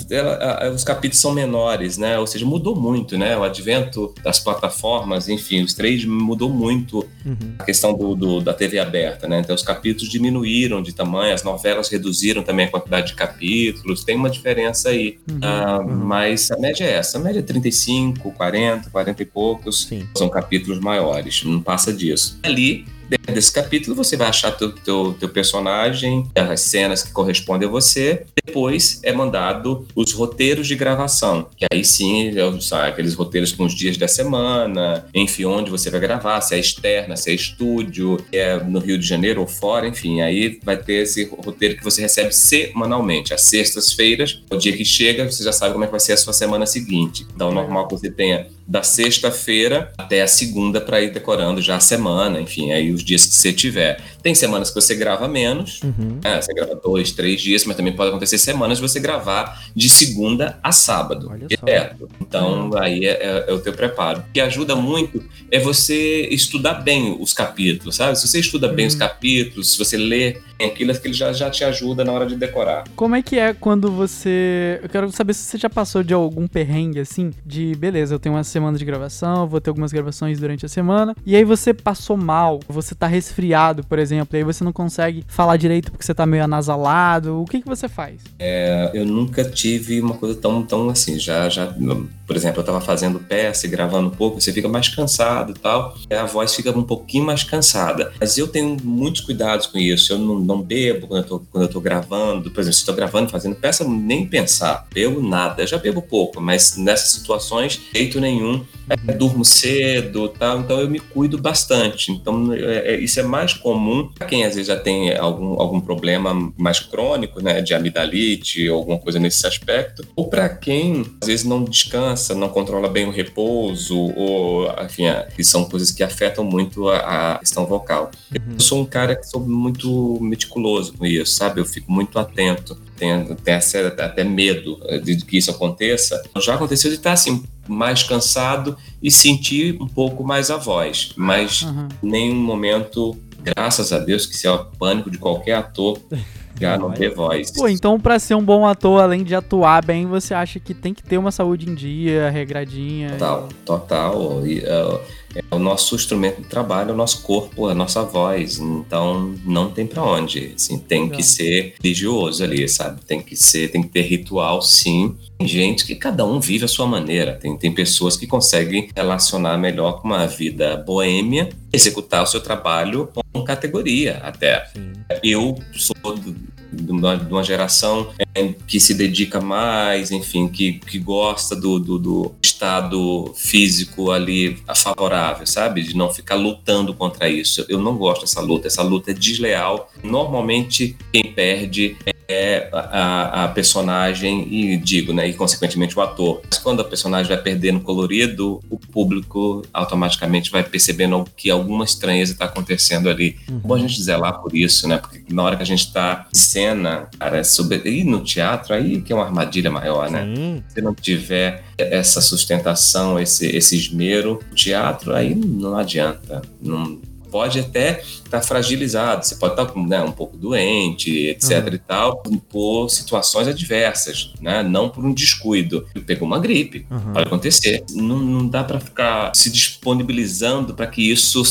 ela- a- os capítulos são menores, né? Ou seja, mudou muito, né? O advento das plataformas, enfim, os três mudou muito uhum. a questão do, do, da TV aberta, né? Então os capítulos diminuíram de tamanho, as novelas reduziram também a quantidade de capítulos, tem uma diferença aí. Uhum, uh, uhum. Mas a média é essa, a média é 35, 40, 40 e poucos, Sim. são capítulos maiores, não passa disso. Ali desse capítulo, você vai achar teu, teu, teu personagem, as cenas que correspondem a você. Depois é mandado os roteiros de gravação, que aí sim são aqueles roteiros com os dias da semana, enfim, onde você vai gravar, se é externa, se é estúdio, se é no Rio de Janeiro ou fora, enfim. Aí vai ter esse roteiro que você recebe semanalmente. Às sextas-feiras, o dia que chega, você já sabe como é que vai ser a sua semana seguinte. Então, normal que você tenha da sexta-feira até a segunda para ir decorando já a semana, enfim, aí os dias que você tiver. Tem semanas que você grava menos, uhum. né? você grava dois, três dias, mas também pode acontecer semanas você gravar de segunda a sábado, direto. Então, uhum. aí é, é, é, o teu preparo. O que ajuda muito é você estudar bem os capítulos, sabe? Se você estuda bem os uhum. capítulos, se você lê aquilo, aquilo já, já te ajuda na hora de decorar. Como é que é quando você... Eu quero saber se você já passou de algum perrengue, assim, de, beleza, eu tenho uma semana de gravação, vou ter algumas gravações durante a semana, e aí você passou mal, você tá resfriado, por exemplo, e aí você não consegue falar direito porque você tá meio anasalado, o que que você faz? É, eu nunca tive uma coisa tão, tão assim, já, já, por exemplo, eu tava fazendo peça e gravando um pouco, você fica mais cansado e tal, a voz fica um pouquinho mais cansada, mas eu tenho muitos cuidados com isso, eu não, não bebo quando eu, tô, quando eu tô gravando, por exemplo, se eu tô gravando, fazendo peça, nem pensar, bebo nada, eu já bebo pouco, mas nessas situações, jeito nenhum nenhum. É, durmo cedo, tal, então eu me cuido bastante. Então é, é, isso é mais comum para quem às vezes já tem algum, algum problema mais crônico, né, de amidalite ou alguma coisa nesse aspecto, ou para quem às vezes não descansa, não controla bem o repouso, ou enfim, que são coisas que afetam muito a, a questão vocal. Uhum. Eu sou um cara que sou muito meticuloso com isso, sabe? Eu fico muito atento tenho, tenho até medo de que isso aconteça. Já aconteceu de estar assim mais cansado e sentir um pouco mais a voz, mas uhum. nenhum momento, graças a Deus, que isso é o pânico de qualquer ator. Já não ter voz. Pô, então pra ser um bom ator, além de atuar bem, você acha que tem que ter uma saúde em dia, regradinha? Total, total. E, uh, é o nosso instrumento de trabalho, é o nosso corpo, a nossa voz. Então não tem para onde. Assim, tem que ser religioso ali, sabe? Tem que ser, tem que ter ritual, sim. Tem gente que cada um vive a sua maneira. Tem, tem pessoas que conseguem relacionar melhor com uma vida boêmia, executar o seu trabalho com categoria até. Sim. Eu sou de uma, geração é, que se dedica mais, enfim, que, que gosta do, do, do, estado físico ali favorável, sabe? De não ficar lutando contra isso. Eu não gosto dessa luta, essa luta é desleal. Normalmente, quem perde é a, a, personagem e digo, né, e consequentemente o ator. Mas quando a personagem vai perdendo colorido, o público automaticamente vai percebendo que alguma estranheza está acontecendo ali. Uhum. Bom a gente zelar por isso, né? Porque na hora que a gente está em cena, cara, sobre... e no teatro aí que é uma armadilha maior, né? Se não tiver essa sustentação, esse, esse esmero, o teatro aí não adianta. Não, pode até estar tá fragilizado, você pode estar tá, né, um pouco doente, etc uhum. e tal, por situações adversas, né? Não por um descuido. Pegou uma gripe, uhum. pode acontecer. Não, não dá para ficar se disponibilizando para que isso,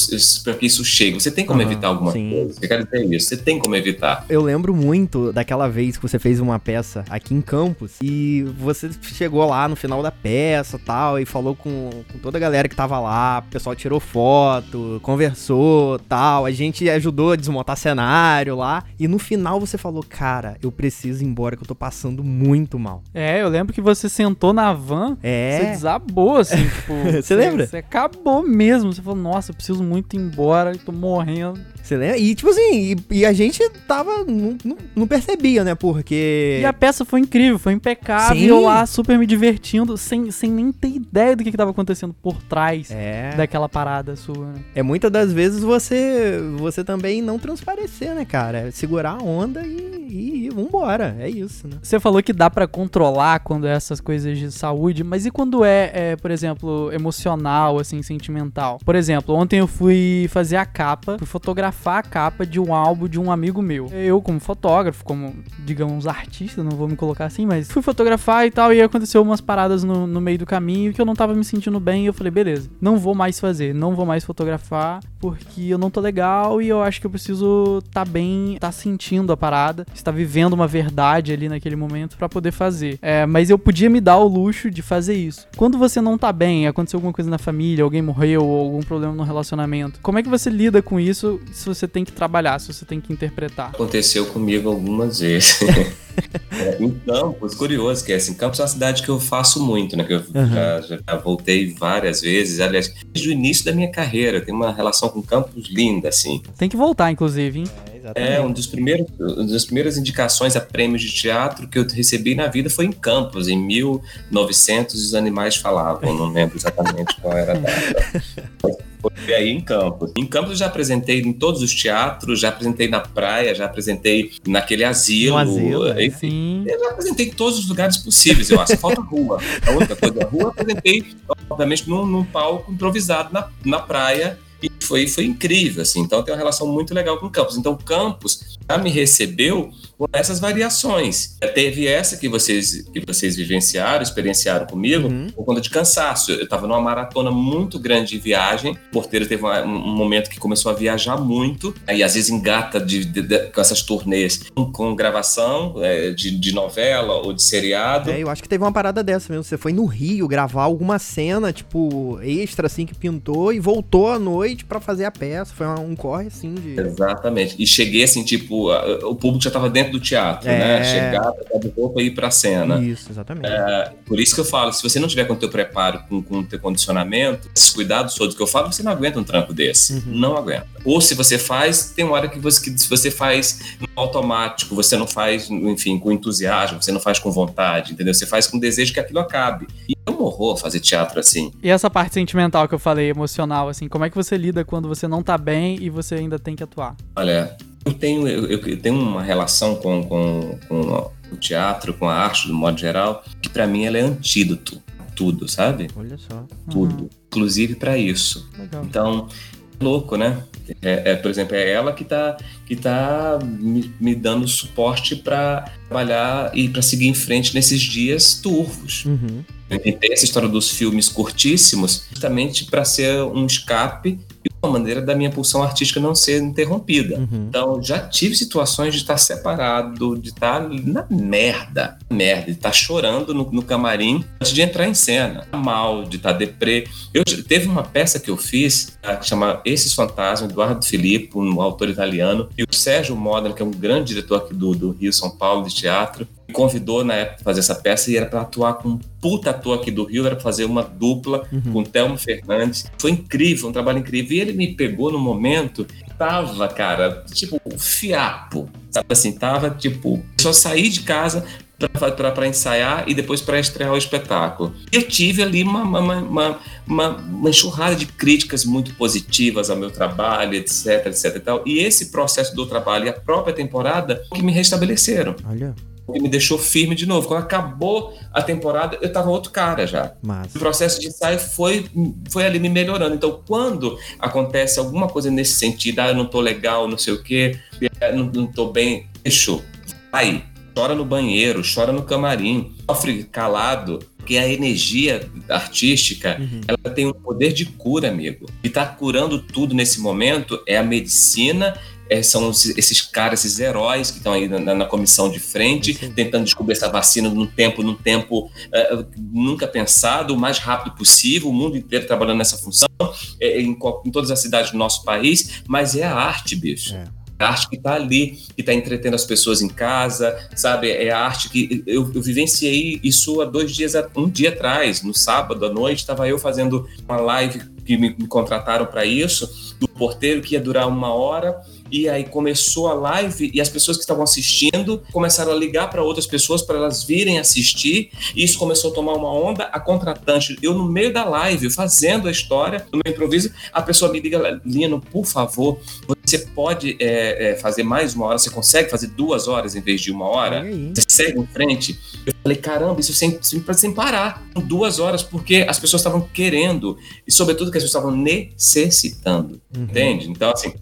para que isso chegue. Você tem como uhum. evitar alguma Sim. coisa. Eu quero dizer isso. Você tem como evitar. Eu lembro muito daquela vez que você fez uma peça aqui em Campos e você chegou lá no final da peça, tal, e falou com, com toda a galera que tava lá, o pessoal tirou foto, conversou, tal. A gente gente ajudou a desmontar cenário lá. E no final você falou, cara, eu preciso ir embora que eu tô passando muito mal. É, eu lembro que você sentou na van, é. você desabou, assim, tipo. você lembra? Você acabou mesmo. Você falou, nossa, eu preciso muito ir embora, eu tô morrendo. Você lembra? E, tipo assim, e, e a gente tava. Não, não, não, percebia, né? Porque. E a peça foi incrível, foi impecável. Sim. Eu lá super me divertindo, sem, sem nem ter ideia do que, que tava acontecendo por trás é. daquela parada sua. Né? É muitas das vezes você você também não transparecer, né, cara? Segurar a onda e e, e vambora. É isso, né? Você falou que dá para controlar quando é essas coisas de saúde, mas e quando é, é, por exemplo, emocional, assim, sentimental? Por exemplo, ontem eu fui fazer a capa, fui fotografar a capa de um álbum de um amigo meu. Eu, como fotógrafo, como, digamos, artista, não vou me colocar assim, mas fui fotografar e tal, e aconteceu umas paradas no, no meio do caminho que eu não tava me sentindo bem, e eu falei, beleza, não vou mais fazer, não vou mais fotografar, porque eu não tô legal e eu acho que eu preciso tá bem, tá sentindo a parada, estar vivendo uma verdade ali naquele momento para poder fazer. É, mas eu podia me dar o luxo de fazer isso. Quando você não tá bem, aconteceu alguma coisa na família, alguém morreu ou algum problema no relacionamento, como é que você lida com isso se você tem que trabalhar, se você tem que interpretar? Aconteceu comigo algumas vezes. É, em Campos, curioso que é assim, Campos é uma cidade que eu faço muito, né? Que eu uhum. já, já, voltei várias vezes, aliás, desde o início da minha carreira, tem uma relação com Campos linda, assim. Tem que voltar, inclusive, hein? É, é um dos primeiros, uma das primeiras indicações a prêmios de teatro que eu recebi na vida foi em Campos, em 1900 os animais falavam, não lembro exatamente qual era a data. Foi aí em Campos. Em Campos eu já apresentei em todos os teatros, já apresentei na praia, já apresentei naquele asilo. No asilo, é, enfim. Eu já apresentei em todos os lugares possíveis, eu acho. Falta rua. A outra coisa, a rua eu apresentei, obviamente, num, num palco improvisado na, na praia e foi, foi incrível, assim. Então tem uma relação muito legal com o campus. Então o campus já me recebeu com essas variações. Teve essa que vocês, que vocês vivenciaram, experienciaram comigo, uhum. por conta de cansaço. Eu estava numa maratona muito grande de viagem. O porteiro teve um, um, momento que começou a viajar muito, aí às vezes engata de, de, de, com essas turnês com, com gravação é, de, de, novela ou de seriado. É, eu acho que teve uma parada dessa mesmo. Você foi no Rio gravar alguma cena, tipo, extra, assim, que pintou e voltou à noite para fazer a peça. Foi um, um corre, assim, de... Exatamente. E cheguei, assim, tipo, o público já estava dentro do teatro, né? é... né? Chegar, pegar de roupa e ir pra cena. Isso, exatamente. É, por isso que eu falo, se você não tiver com o teu preparo, com, com o teu condicionamento, esses cuidados todos que eu falo, você não aguenta um trampo desse. Uhum. Não aguenta. Ou se você faz, tem uma hora que você, que você faz no automático, você não faz, enfim, com entusiasmo, você não faz com vontade, entendeu? Você faz com desejo que aquilo acabe. E é um horror fazer teatro assim. E essa parte sentimental que eu falei, emocional, assim, como é que você lida quando você não tá bem e você ainda tem que atuar? Olha, eu tenho, eu, eu tenho uma relação com, com, com, o teatro, com a arte, do modo geral, que para mim ela é antídoto tudo, sabe? Olha só. Tudo. Uhum. Inclusive para isso. Legal. Então, é louco, né? É, é, por exemplo, é ela que tá, que tá me, me dando suporte para trabalhar e para seguir em frente nesses dias turvos. Uhum. Eu inventei essa história dos filmes curtíssimos justamente para ser um escape uma maneira da minha pulsão artística não ser interrompida. Uhum. Então, já tive situações de estar separado, de estar na merda, merda, de estar chorando no, no camarim antes de entrar em cena, mal, de estar deprê. Eu, teve uma peça que eu fiz tá, que chama Esses Fantasmas, Eduardo Filippo, um autor italiano, e o Sérgio Modena, que é um grande diretor aqui do, do Rio São Paulo de teatro, me convidou na época para fazer essa peça e era para atuar com um puta ator aqui do Rio, era para fazer uma dupla uhum. com o Thelmo Fernandes. Foi incrível, um trabalho incrível. E ele me pegou no momento tava, cara, tipo, fiapo. Sabe assim, tava tipo, só sair de casa para ensaiar e depois para estrear o espetáculo. Eu tive ali uma, uma, uma, uma, uma enxurrada de críticas muito positivas ao meu trabalho, etc, etc e tal. E esse processo do trabalho e a própria temporada que me restabeleceram. Olha que me deixou firme de novo. Quando acabou a temporada, eu tava outro cara já. Mas... O processo de ensaio foi, foi ali me melhorando. Então, quando acontece alguma coisa nesse sentido, ah, eu não tô legal, não sei o quê, não, não tô bem, fechou. Vai, chora no banheiro, chora no camarim, sofre calado, porque a energia artística, uhum. ela tem um poder de cura, amigo. E tá curando tudo nesse momento é a medicina é, são esses caras, esses heróis que estão aí na, na, comissão de frente, tentando descobrir essa vacina num tempo, num tempo é, nunca pensado, o mais rápido possível, o mundo inteiro trabalhando nessa função, é, em, em, todas as cidades do nosso país, mas é a arte, bicho. É. A arte que está ali, que está entretendo as pessoas em casa, sabe? É a arte que eu, eu vivenciei isso há dois dias, um dia atrás, no sábado à noite, estava eu fazendo uma live que me, me contrataram para isso, do porteiro que ia durar uma hora e aí começou a live e as pessoas que estavam assistindo começaram a ligar para outras pessoas para elas virem assistir e isso começou a tomar uma onda. A contratante, eu no meio da live, fazendo a história, no meu improviso, a pessoa me liga, Lino, por favor, você pode é, é, fazer mais uma hora, você consegue fazer duas horas em vez de uma hora? Você segue em frente? Eu falei, caramba, isso sem, sem, sem parar, duas horas, porque as pessoas estavam querendo e, sobretudo, que as pessoas estavam necessitando, uhum. entende? Então, assim,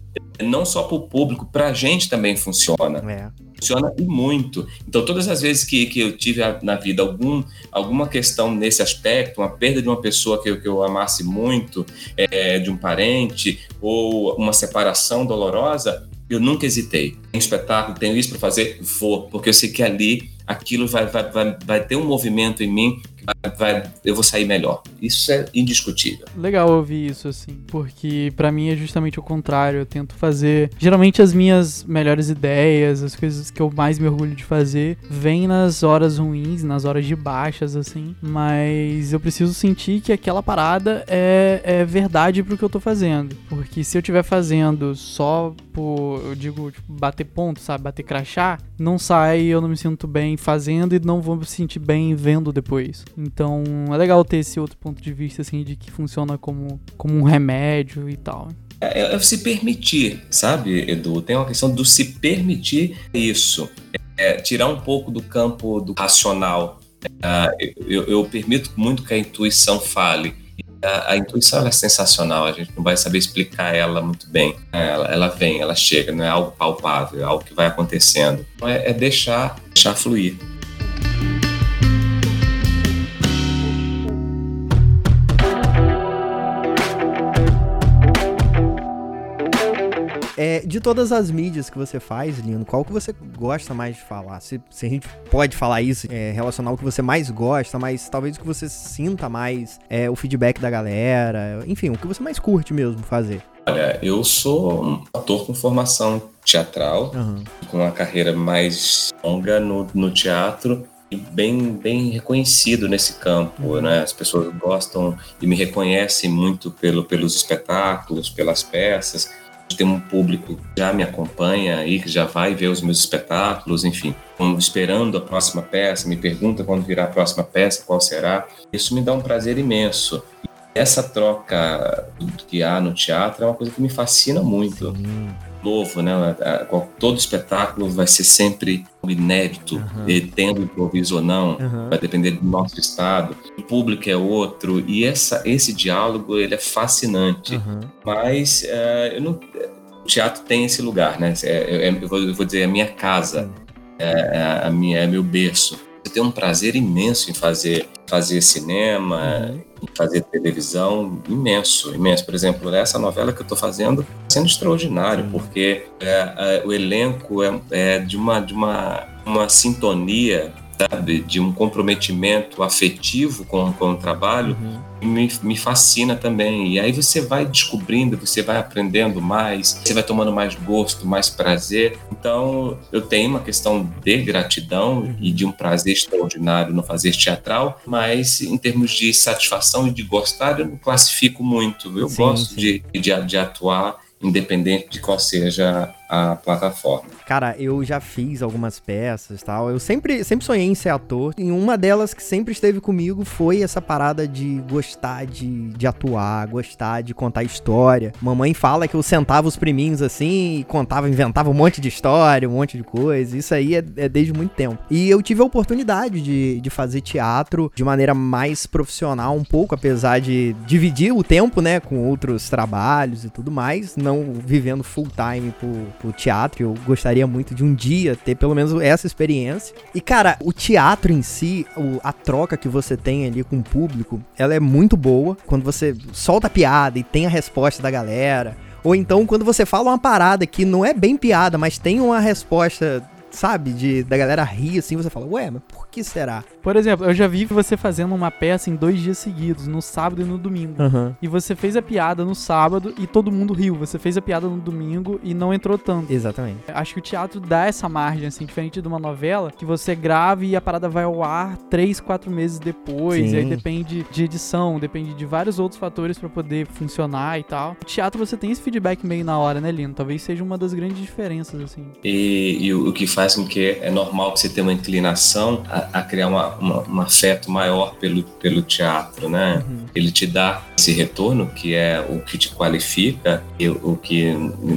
não só para o público, para a gente também funciona. É. Funciona e muito. Então, todas as vezes que, que eu tive na vida algum, alguma questão nesse aspecto, uma perda de uma pessoa que eu, que eu amasse muito, é, de um parente, ou uma separação dolorosa, eu nunca hesitei. Tem espetáculo, tenho isso para fazer, vou, porque eu sei que ali aquilo vai, vai, vai, vai ter um movimento em mim vai, eu vou sair melhor. Isso é indiscutível. Legal ouvir isso, assim, porque para mim é justamente o contrário. Eu tento fazer. Geralmente as minhas melhores ideias, as coisas que eu mais me orgulho de fazer, vêm nas horas ruins, nas horas de baixas, assim. Mas eu preciso sentir que aquela parada é, é verdade pro que eu tô fazendo. Porque se eu estiver fazendo só por, eu digo, tipo, bater ponto, sabe? Bater crachá, não sai, eu não me sinto bem fazendo e não vou me sentir bem vendo depois. Então é legal ter esse outro ponto de vista, assim, de que funciona como, como um remédio e tal. É, é, é se permitir, sabe, Edu? Tem uma questão do se permitir isso. É, tirar um pouco do campo do racional. É, eu, eu, permito muito que a intuição fale. A, a intuição é sensacional, a gente não vai saber explicar ela muito bem. É, ela, ela vem, ela chega, não é algo palpável, é algo que vai acontecendo. Então é, é deixar, deixar fluir. É, de todas as mídias que você faz, Lino, qual que você gosta mais de falar? Se, se a gente pode falar isso, é, relacionar o que você mais gosta, mas talvez o que você sinta mais, é, o feedback da galera, enfim, o que você mais curte mesmo fazer. Olha, eu sou um ator com formação teatral, uhum. com uma carreira mais longa no, no teatro e bem, bem reconhecido nesse campo, uhum. né? As pessoas gostam e me reconhecem muito pelo, pelos espetáculos, pelas peças tem um público que já me acompanha aí, que já vai ver os meus espetáculos, enfim, esperando a próxima peça, me pergunta quando virá a próxima peça, qual será. Isso me dá um prazer imenso. Essa troca que há no teatro é uma coisa que me fascina muito. Sim. Novo, né? Todo espetáculo vai ser sempre inédito, uhum. tendo improviso ou não, uhum. vai depender do nosso estado. O público é outro e essa, esse diálogo ele é fascinante. Uhum. Mas uh, eu não, o teatro tem esse lugar, né? É, eu, vou, eu vou dizer a minha casa, é, é, a minha, é meu berço. Eu tenho um prazer imenso em fazer, fazer cinema, uhum. Fazer televisão, imenso, imenso. Por exemplo, essa novela que eu estou fazendo está sendo extraordinário, uhum. porque é, é, o elenco é, é, de, uma, de uma, uma sintonia sabe, de um comprometimento afetivo com, com o trabalho, uhum. Me, me fascina também. E aí você vai descobrindo, você vai aprendendo mais, você vai tomando mais gosto, mais prazer. Então, eu tenho uma questão de gratidão e de um prazer extraordinário no fazer teatral, mas em termos de satisfação e de gostar, eu não classifico muito. Eu sim, gosto sim. De, de, de atuar independente de qual seja a plataforma. Cara, eu já fiz algumas peças tal. Eu sempre, sempre sonhei em ser ator. E uma delas que sempre esteve comigo foi essa parada de gostar de, de atuar, gostar de contar história. Mamãe fala que eu sentava os priminhos assim e contava, inventava um monte de história, um monte de coisa. Isso aí é, é desde muito tempo. E eu tive a oportunidade de, de fazer teatro de maneira mais profissional, um pouco, apesar de dividir o tempo, né, com outros trabalhos e tudo mais, não vivendo full time por pro teatro. Eu gostaria muito de um dia ter pelo menos essa experiência. E, cara, o teatro em si, a troca que você tem ali com o público, ela é muito boa. Quando você solta a piada e tem a resposta da galera. Ou então quando você fala uma parada que não é bem piada, mas tem uma resposta sabe? De, da galera rir assim, você fala, ué, mas por que será? Por exemplo, eu já vi você fazendo uma peça em dois dias seguidos, no sábado e no domingo. Aham. E você fez a piada no sábado e todo mundo riu. Você fez a piada no domingo e não entrou tanto. Exatamente. Acho que o teatro dá essa margem, assim, diferente de uma novela, que você grava e a parada vai ao ar três, quatro meses depois. Sim. E aí depende de edição, depende de vários outros fatores pra poder funcionar e tal. O teatro você tem esse feedback meio na hora, né, Lino? Talvez seja uma das grandes diferenças, assim. E, e o, o que faz com que é normal que você tenha uma inclinação a, a criar uma, uma- um afeto maior pelo, pelo teatro, né? Ele te dá esse retorno que é o que te qualifica e o que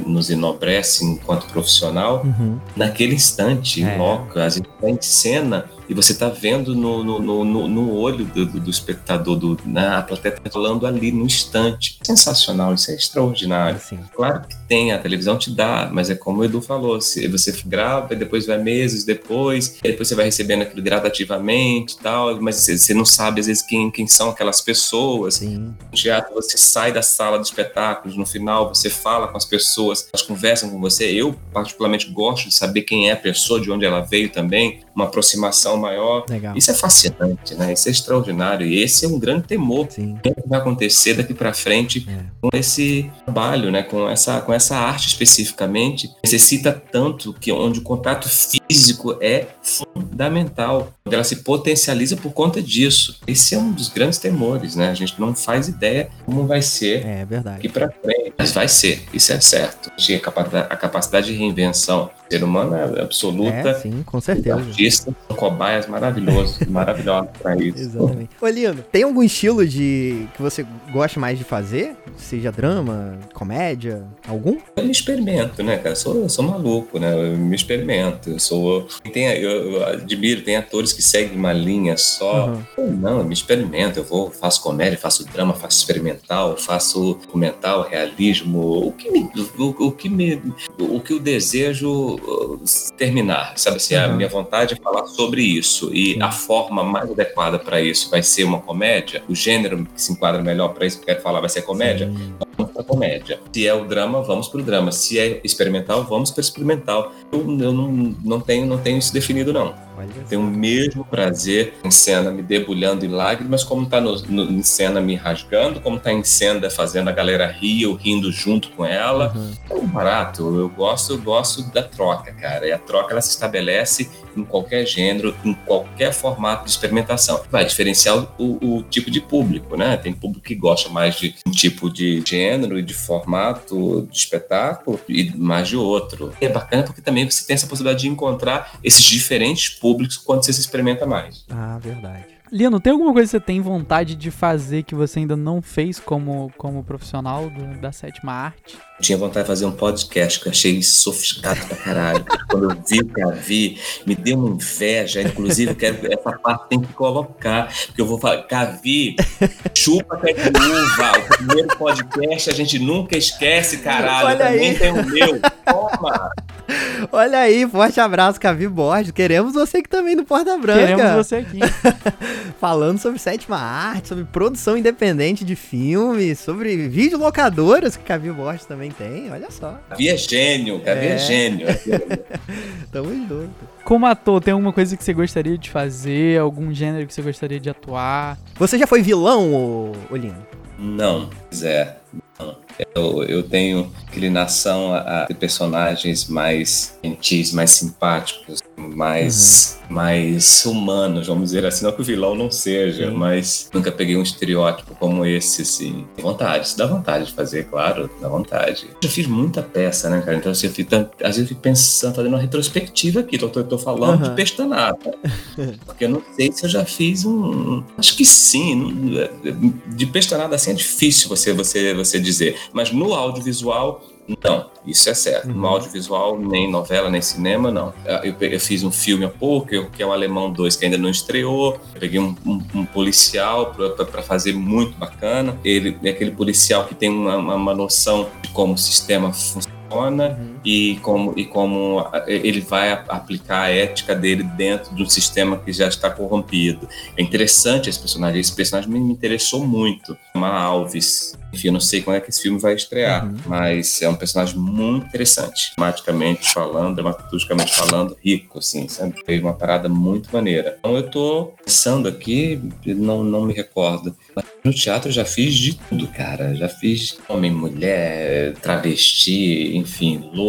nos enobrece enquanto profissional Uhum. naquele instante, É. em loco, às vezes tá em cena e você tá vendo no, no, no, no- olho do, do- do espectador, do, né? a plateia tá falando ali no instante. Sensacional, isso é extraordinário. Assim. Claro que tem, a televisão te dá, mas é como o Edu falou, se você grava e depois vai meses depois, e depois você vai recebendo aquilo gradativamente e tal, mas você você não sabe às vezes quem, quem são aquelas pessoas. Sim. No teatro você sai da sala de espetáculos, no final você fala com as pessoas, elas conversam com você. Eu particularmente gosto de saber quem é a pessoa, de onde ela veio também, uma aproximação maior. Legal. Isso é fascinante, né? Isso é extraordinário e esse é um grande temor Sim. o que vai acontecer daqui para frente É. com esse trabalho, né, com essa com essa arte especificamente, necessita tanto que onde o contato físico é fundamental, ela se potencializa por conta disso. Esse é um dos grandes temores, né? A gente não faz ideia como vai ser É verdade. daqui para frente, mas vai ser, isso é certo. A capacidade, a capacidade de reinvenção ser humano é absoluta. É, sim, com certeza. artistas são cobaias maravilhosos, maravilhosos para isso. Exatamente. Ô, Lino, tem algum estilo de que você gosta mais de fazer? Seja drama, comédia, algum? Eu me experimento, né, cara? Eu sou, eu sou maluco, né? Eu me experimento. Eu sou. Tem, eu, eu admiro, tem atores que seguem uma linha só. Uhum. Eu não, eu me experimento. Eu vou, faço comédia, faço drama, faço experimental, faço documental, realismo. O que me. O, o que me. O que eu desejo terminar, sabe assim? A Uhum. minha vontade é falar sobre isso. E Sim. a forma mais adequada para isso vai ser uma comédia. O gênero que se enquadra melhor para isso que eu quero falar vai ser comédia Sim. vamos para comédia. Se é o drama, vamos para o drama. Se é experimental, vamos para experimental. Eu, eu não, não, tenho, não tenho isso definido, não. Tenho o mesmo prazer em cena me debulhando em lágrimas, como tá no, no- em cena me rasgando, como tá em cena fazendo a galera rir, eu rindo junto com ela. Uhum. É um barato. Eu gosto, eu gosto da troca, cara. E a troca ela se estabelece em qualquer gênero, em qualquer formato de experimentação. Vai diferenciar o, o tipo de público, né? Tem público que gosta mais de um tipo de gênero e de formato de espetáculo e mais de outro. E é bacana porque também você tem essa possibilidade de encontrar esses diferentes públicos quando você se experimenta mais. Ah, verdade. Lino, tem alguma coisa que você tem vontade de fazer que você ainda não fez como, como profissional do- da sétima arte? Eu tinha vontade de fazer um podcast que eu achei sofisticado pra caralho. Quando eu vi o que eu vi, me deu uma inveja. Inclusive, eu quero, essa parte tem que colocar. Porque eu vou falar, Cavi, chupa pé de uva. O primeiro podcast a gente nunca esquece, caralho. Olha também aí. tenho o meu. Toma! Olha aí, forte abraço, Cavi Borges. Queremos você aqui também no Porta Branca. Queremos você aqui. Falando sobre sétima arte, sobre produção independente de filme, sobre videolocadoras que Cavi Borges também tem. Olha só, Cavi é gênio, Cavi é, É. gênio. tamo junto. Como ator, tem alguma coisa que você gostaria de fazer? Algum gênero que você gostaria de atuar? Você já foi vilão, ô, ô Lino? Não, Zé. Eu, eu tenho inclinação a, personagens mais gentis, mais simpáticos, mais, mais humanos, vamos dizer assim. Não que o vilão não seja, Sim. mas nunca peguei um estereótipo como esse, assim. Tem vontade, isso dá vontade de fazer, claro, dá vontade. Eu já fiz muita peça, né, cara? Então, assim, eu fico, às vezes eu fico pensando, fazendo uma retrospectiva aqui. Eu tô, eu tô falando Aham. de pestanada. Porque eu não sei se eu já fiz um. Acho que sim. não- De pestanada assim é difícil você, você, você dizer. Mas no audiovisual, não. Isso é certo. No Uhum. audiovisual, nem novela, nem cinema, não. Eu, pe- eu fiz um filme há pouco, eu- que é o Alemão 2, que ainda não estreou. Eu peguei um, um- um policial para fazer muito bacana. Ele é aquele policial que tem uma, uma- uma noção de como o sistema funciona Uhum. E como, e como a- ele vai aplicar a ética dele dentro de um sistema que já está corrompido. É interessante esse personagem, esse personagem me interessou muito. Uma Alves, Enfim, eu não sei quando é que esse filme vai estrear, uhum. mas é um personagem muito interessante. Dramaticamente falando, dramaturgicamente falando, rico, assim, sabe? Foi uma parada muito maneira. Então eu tô pensando aqui, não, não me recordo. Mas no teatro eu já fiz de tudo, cara. Já fiz homem, mulher, travesti, enfim, louco.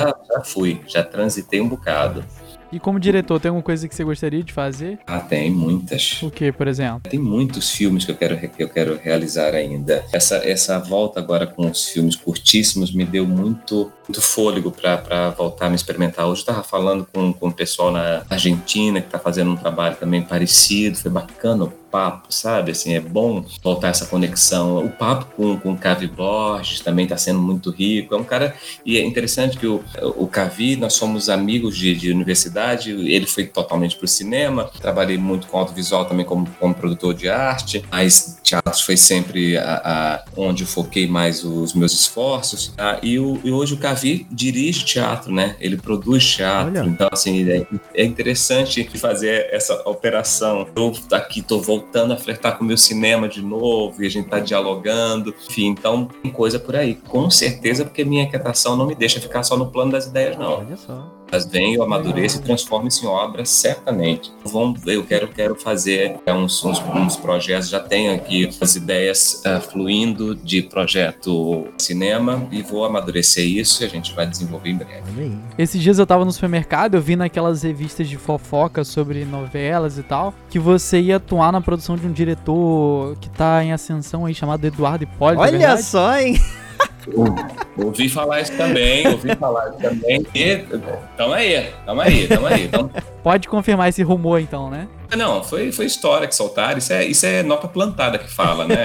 Já, já fui, já transitei um bocado. E como diretor, tem alguma coisa que você gostaria de fazer? Ah, tem muitas. O que, por exemplo? Tem muitos filmes que eu quero, que eu quero realizar ainda. Essa, essa volta agora com os filmes curtíssimos me deu muito, muito fôlego para voltar a me experimentar. Hoje eu estava falando com, com o pessoal na Argentina que está fazendo um trabalho também parecido. Foi bacana papo, sabe? Assim, é bom voltar essa conexão. O papo com, com o Cavi Borges também está sendo muito rico. É um cara. E é interessante que o, o Cavi, nós somos amigos de, de universidade, ele foi totalmente para o cinema. Trabalhei muito com audiovisual também como, como produtor de arte, mas teatro foi sempre a, a, onde eu foquei mais os meus esforços. Tá? E, o, e hoje o Cavi dirige teatro, né? Ele produz teatro. Olha. Então, assim, é, é interessante fazer essa operação. Eu aqui estou voltando voltando a flertar com o meu cinema de novo e a gente tá dialogando. Enfim, então tem coisa por aí. Com certeza, porque minha inquietação não me deixa ficar só no plano das ideias, não. Olha só. Mas vem, eu amadureço e transformo-se em obra, certamente. Vamos ver, eu quero, quero fazer é, uns, uns, uns, projetos, já tenho aqui as ideias uh, fluindo de projeto cinema e vou amadurecer isso e a gente vai desenvolver em breve. Esses dias eu tava no supermercado, eu vi naquelas revistas de fofoca sobre novelas e tal, que você ia atuar na produção de um diretor que tá em ascensão aí, chamado Eduardo Hipólito. É Olha só, hein? Ouvi falar isso também, ouvi falar isso também. E, tamo aí, tamo aí, tamo aí. Tamo... Pode confirmar esse rumor, então, né? Não, foi, foi história que soltaram. Isso é, isso é nota plantada que fala, né?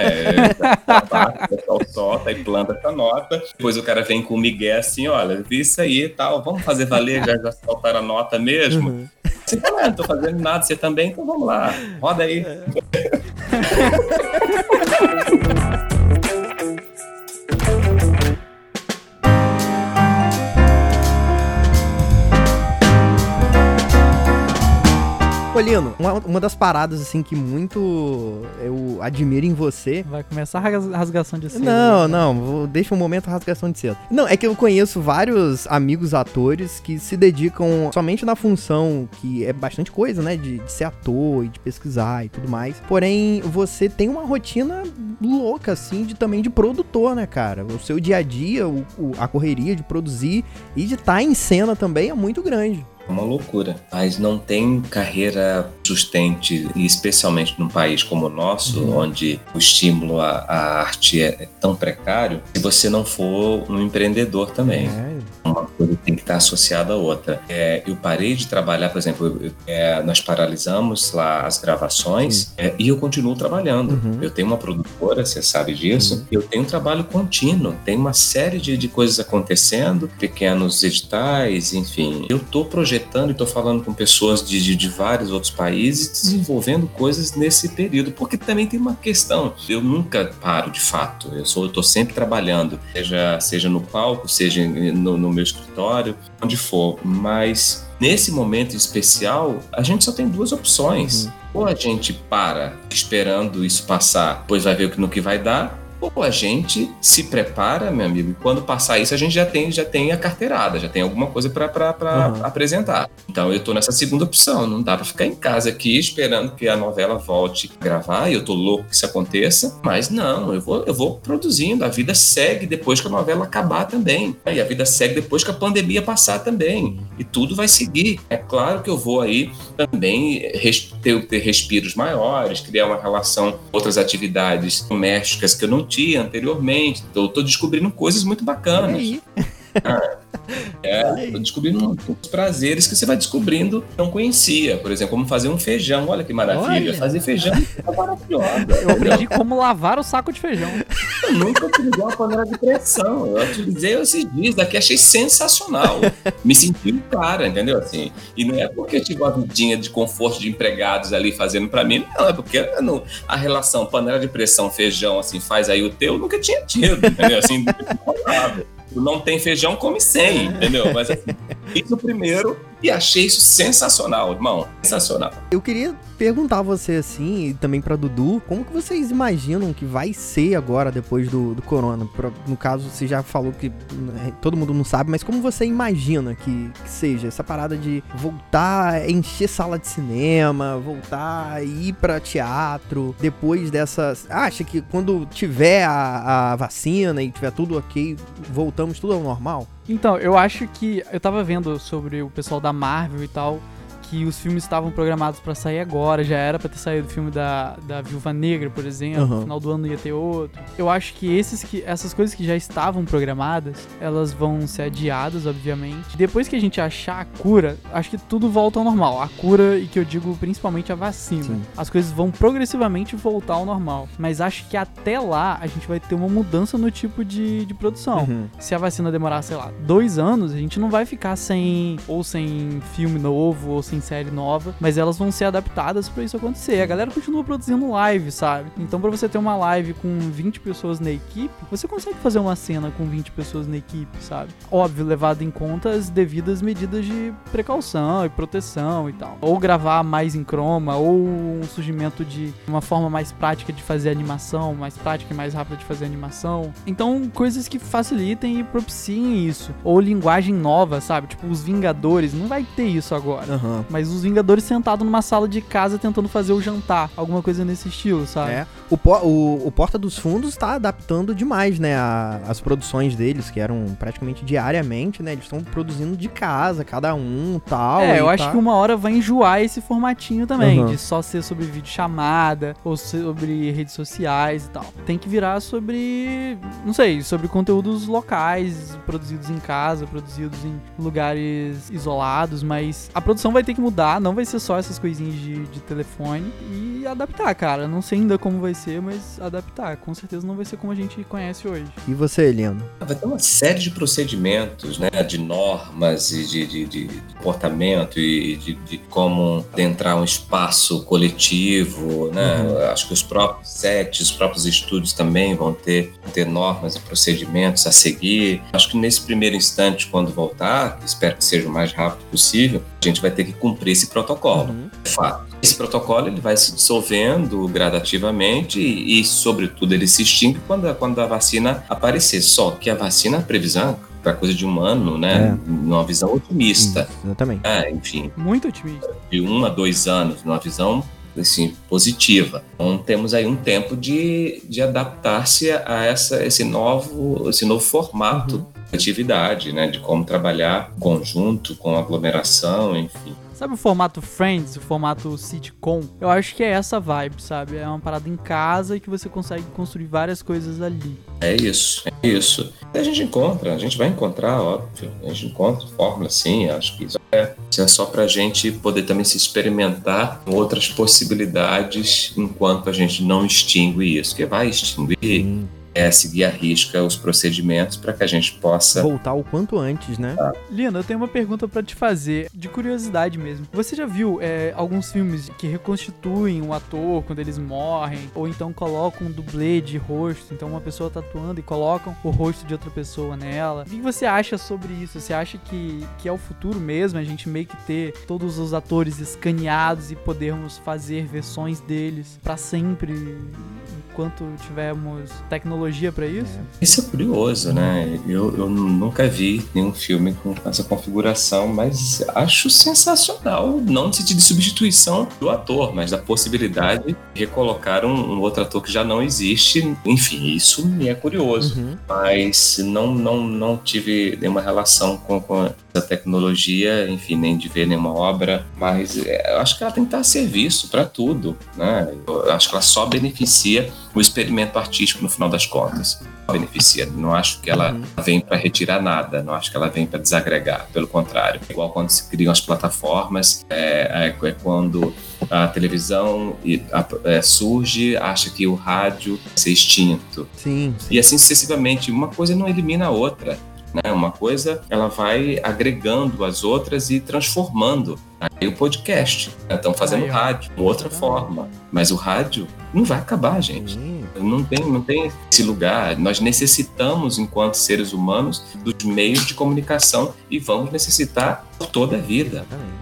o solta e planta essa nota. Depois o cara vem com o Miguel assim: olha, vi isso aí e tal, vamos fazer valer, já, já soltaram a nota mesmo. Uhum. Você fala, não tô fazendo nada, você também, então vamos lá, roda aí. É. Colino, uma, uma das paradas, assim, que muito eu admiro em você. Vai começar a rasgação de cedo. Não, né? não, deixa um momento a rasgação de cedo. Não, é que eu conheço vários amigos atores que se dedicam somente na função, que é bastante coisa, né? De, de ser ator e de pesquisar e tudo mais. Porém, você tem uma rotina louca, assim, de também de produtor, né, cara? O seu dia a dia, o, o a correria de produzir e de estar tá em cena também é muito grande. É uma loucura. Mas não tem carreira sustente, especialmente num país como o nosso, uhum. onde o estímulo à, à arte é, é, tão precário, se você não for um empreendedor também. É. Uma coisa tem que estar associada à outra. É, eu parei de trabalhar, por exemplo, eu, é, nós paralisamos lá as gravações é, e eu continuo trabalhando. Uhum. Eu tenho uma produtora, você sabe disso. Eu tenho um trabalho contínuo, tem uma série de, de coisas acontecendo, pequenos editais, enfim. Eu estou projetando e estou falando com pessoas de, de, de vários outros países, desenvolvendo coisas nesse período, porque também tem uma questão. Eu nunca paro de fato. Eu sou, estou sempre trabalhando, seja, seja no palco, seja no, no meu escritório, onde for. Mas nesse momento especial, a gente só tem duas opções. Uhum. Ou a gente para esperando isso passar, pois vai ver no que vai dar, ou a gente se prepara, meu amigo, e quando passar isso a gente já tem, já tem a carteirada, já tem alguma coisa para uhum. apresentar. Então eu tô nessa segunda opção, não dá para ficar em casa aqui esperando que a novela volte a gravar, e eu tô louco que isso aconteça, mas não, eu vou, eu vou produzindo, a vida segue depois que a novela acabar também, e a vida segue depois que a pandemia passar também, e tudo vai seguir. É claro que eu vou aí também ter, ter respiros maiores, criar uma relação com outras atividades domésticas que eu não anteriormente. Tô descobrindo coisas muito bacanas. Ah, é, descobrindo uns prazeres que você vai descobrindo não conhecia. Por exemplo, como fazer um feijão. Olha que maravilha. Olha. Fazer feijão é maravilhosa. Eu aprendi como lavar o saco de feijão. Eu nunca utilizei uma panela de pressão. Eu utilizei esses dias daqui, achei sensacional. Me senti um cara, entendeu? Assim, e não é porque eu tive uma vidinha de conforto de empregados ali fazendo para mim, não, é porque não, a relação panela de pressão, feijão, assim, faz aí o teu, nunca tinha tido, entendeu? Assim, não tem feijão, come sem, entendeu? Mas assim, isso primeiro E achei isso sensacional, irmão. Sensacional. Eu queria perguntar a você assim, e também pra Dudu, como que vocês imaginam que vai ser agora depois do, do corona? Pra- no caso, você já falou que né, todo mundo não sabe, mas como você imagina que, que seja essa parada de voltar a encher sala de cinema, voltar a ir pra teatro, depois dessas. Acha que quando tiver a, a vacina e tiver tudo ok, voltamos tudo ao normal? Então, eu acho que. Eu tava vendo sobre o pessoal da Marvel e tal. Que os filmes estavam programados pra sair agora, já era pra ter saído o filme da, da Viúva Negra, por exemplo. Aham. No final do ano ia ter outro. Eu acho que, esses que essas coisas que já estavam programadas, elas vão ser adiadas, obviamente. Depois que a gente achar a cura, acho que tudo volta ao normal. A cura, e que eu digo principalmente a vacina. Sim. As coisas vão progressivamente voltar ao normal. Mas acho que até lá a gente vai ter uma mudança no tipo de, de produção Uhum. se a vacina demorar, sei lá, dois anos, a gente não vai ficar sem ou sem filme novo ou sem série nova, mas elas vão ser adaptadas pra isso acontecer. A galera continua produzindo live, sabe? Então, pra você ter uma live com 20 pessoas na equipe, você consegue fazer uma cena com 20 pessoas na equipe, sabe? Óbvio, levado em conta as devidas medidas de precaução e proteção e tal. Ou gravar mais em croma, ou um surgimento de uma forma mais prática de fazer animação, mais prática e mais rápida de fazer animação. Então, coisas que facilitem e propiciem isso. Ou linguagem nova, sabe? Tipo, os Vingadores, não vai ter isso agora. Aham. Mas os Vingadores sentados numa sala de casa tentando fazer o jantar. Alguma coisa nesse estilo, sabe? É. O, o, o Porta dos Fundos tá adaptando demais, né? a- as produções deles, que eram praticamente diariamente, né? Eles estão produzindo de casa, cada um tal. É, eu acho tá- que uma hora vai enjoar esse formatinho também, Aham. de só ser sobre videochamada ou sobre redes sociais e tal. Tem que virar sobre, não sei, sobre conteúdos locais, produzidos em casa, produzidos em lugares isolados, mas a produção vai ter que mudar, não vai ser só essas coisinhas de, de telefone e adaptar, cara. Não sei ainda como vai ser, mas adaptar. Com certeza não vai ser como a gente conhece hoje. E você, Lino? Vai ter uma série de procedimentos, né, de normas e de, de- de comportamento e de, de como adentrar um espaço coletivo, né? Uhum. Acho que os próprios sets, os próprios estúdios também vão ter, vão ter normas e procedimentos a seguir. Acho que nesse primeiro instante, quando voltar, espero que seja o mais rápido possível, a gente vai ter que cumprir esse protocolo Uhum. de fato. Esse protocolo ele vai se dissolvendo gradativamente e, e, sobretudo, ele se extingue quando a, quando a vacina aparecer. Só que a vacina, a previsão, para coisa de um ano, né? Numa visão otimista. Isso, exatamente. É, enfim, Muito otimista. de um a dois anos, numa visão assim, positiva. Então temos aí um tempo de, de adaptar-se a essa, esse, novo, esse novo formato Uhum. de atividade, né? De como trabalhar em conjunto, com aglomeração, enfim. Sabe o formato Friends, o formato sitcom? Eu acho que é essa vibe, sabe? É uma parada em casa e que você consegue construir várias coisas ali. É isso, é isso. E a gente encontra, a gente vai encontrar, óbvio. A gente encontra fórmula, sim. Acho que isso é, isso é só pra gente poder também se experimentar com outras possibilidades enquanto a gente não extingue isso. Que vai extinguir Sim. É seguir a risca os procedimentos para que a gente possa. Voltar o quanto antes, né? Lina, eu tenho uma pergunta pra te fazer, de curiosidade mesmo. Você já viu é, alguns filmes que reconstituem o ator quando eles morrem? Ou então colocam um dublê de rosto? Então uma pessoa tá atuando e colocam o rosto de outra pessoa nela. O que você acha sobre isso? Você acha que, que é o futuro mesmo? A gente meio que ter todos os atores escaneados e podermos fazer versões deles pra sempre enquanto tivermos tecnologia pra isso? Isso é curioso, né? Eu, eu nunca vi nenhum filme com essa configuração, mas acho sensacional. Não no sentido de substituição do ator, mas da possibilidade de recolocar um, um outro ator que já não existe. Enfim, isso me é curioso. Uhum. mas não, não, não tive nenhuma relação com, com essa tecnologia, enfim, nem de ver nenhuma obra, mas é, eu acho que ela tem que estar a serviço para tudo, né? Eu acho que ela só beneficia o experimento artístico no final das contas. Beneficia. Não acho que ela Uhum. vem para retirar nada, não acho que ela vem para desagregar, pelo contrário. Igual quando se criam as plataformas, é, é- é quando a televisão é, surge, acha que o rádio vai ser extinto. Sim, sim. E assim sucessivamente, uma coisa não elimina a outra. Né? Uma coisa, ela vai agregando as outras e transformando. Aí o podcast, estão né? fazendo Aí, rádio, de outra forma. Mas o rádio não vai acabar, gente. Não tem, não tem esse lugar. Nós necessitamos, enquanto seres humanos, dos meios de comunicação e vamos necessitar toda a vida. Exatamente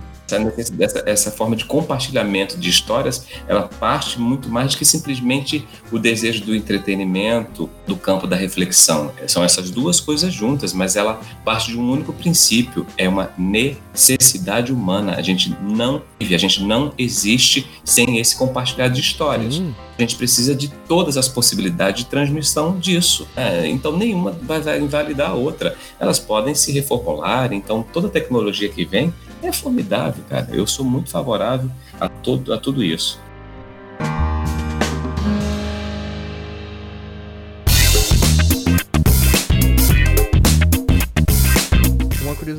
essa, essa forma de compartilhamento de histórias, ela parte muito mais do que simplesmente o desejo do entretenimento, do campo da reflexão. São essas duas coisas juntas, mas ela parte de um único princípio, é uma necessidade humana. A gente não vive, a gente não existe sem esse compartilhar de histórias. Hum. A gente precisa de todas as possibilidades de transmissão disso. É, então, nenhuma vai invalidar a outra. Elas podem se reformular, então toda tecnologia que vem é formidável, cara. Eu sou muito favorável a, todo, a tudo isso.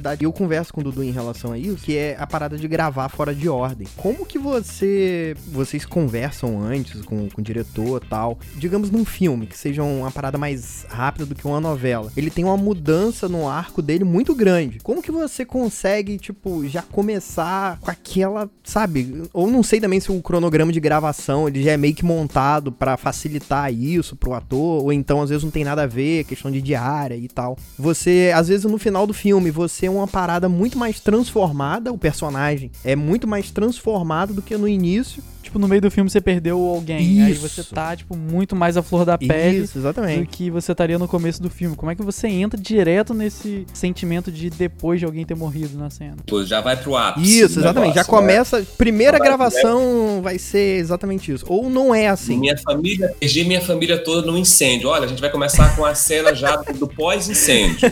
Curiosidade, eu converso com o Dudu em relação a isso, que é a parada de gravar fora de ordem. Como que você vocês conversam antes com, com o diretor tal? Digamos num filme, que seja uma parada mais rápida do que uma novela. Ele tem uma mudança no arco dele muito grande. Como que você consegue, tipo, já começar com aquela, sabe? Ou não sei também se o cronograma de gravação ele já é meio que montado para facilitar isso pro ator, ou então às vezes não tem nada a ver, questão de diária e tal. Você, às vezes no final do filme, você uma parada muito mais transformada, o personagem é muito mais transformado do que no início. Tipo, no meio do filme você perdeu alguém. Isso. Aí você tá, tipo, muito mais à flor da pele Isso, exatamente. do que você estaria no começo do filme. Como é que você entra direto nesse sentimento de depois de alguém ter morrido na cena? Pô, já vai pro ápice. Isso, exatamente. Negócio, já começa. Né? Primeira vai gravação vai ser exatamente isso. Ou não é assim. Minha família, perdi minha família toda no incêndio. Olha, a gente vai começar com a cena já do pós-incêndio.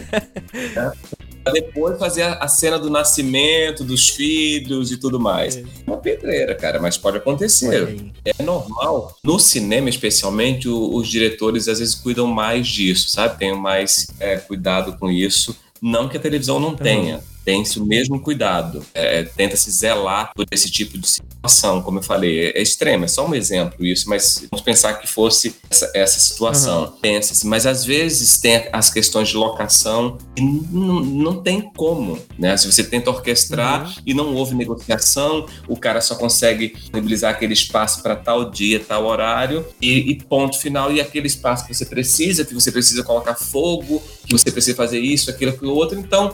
né? depois fazer a cena do nascimento dos filhos e tudo mais. É. Uma pedreira, cara, mas pode acontecer. É normal. No cinema, especialmente, os diretores às vezes cuidam mais disso, sabe? Tem mais é, cuidado com isso. Não que a televisão não tenha tem-se o mesmo cuidado, é, tenta-se zelar por esse tipo de situação, como eu falei, é, é extremo, é só um exemplo isso, mas vamos pensar que fosse essa, essa situação, uhum. pensa-se, mas às vezes tem as questões de locação e não tem como, né? Se você tenta orquestrar uhum. e não houve negociação, o cara só consegue disponibilizar aquele espaço para tal dia, tal horário e, e ponto final, e aquele espaço que você precisa, que você precisa colocar fogo, que você precisa fazer isso, aquilo, aquilo outro, então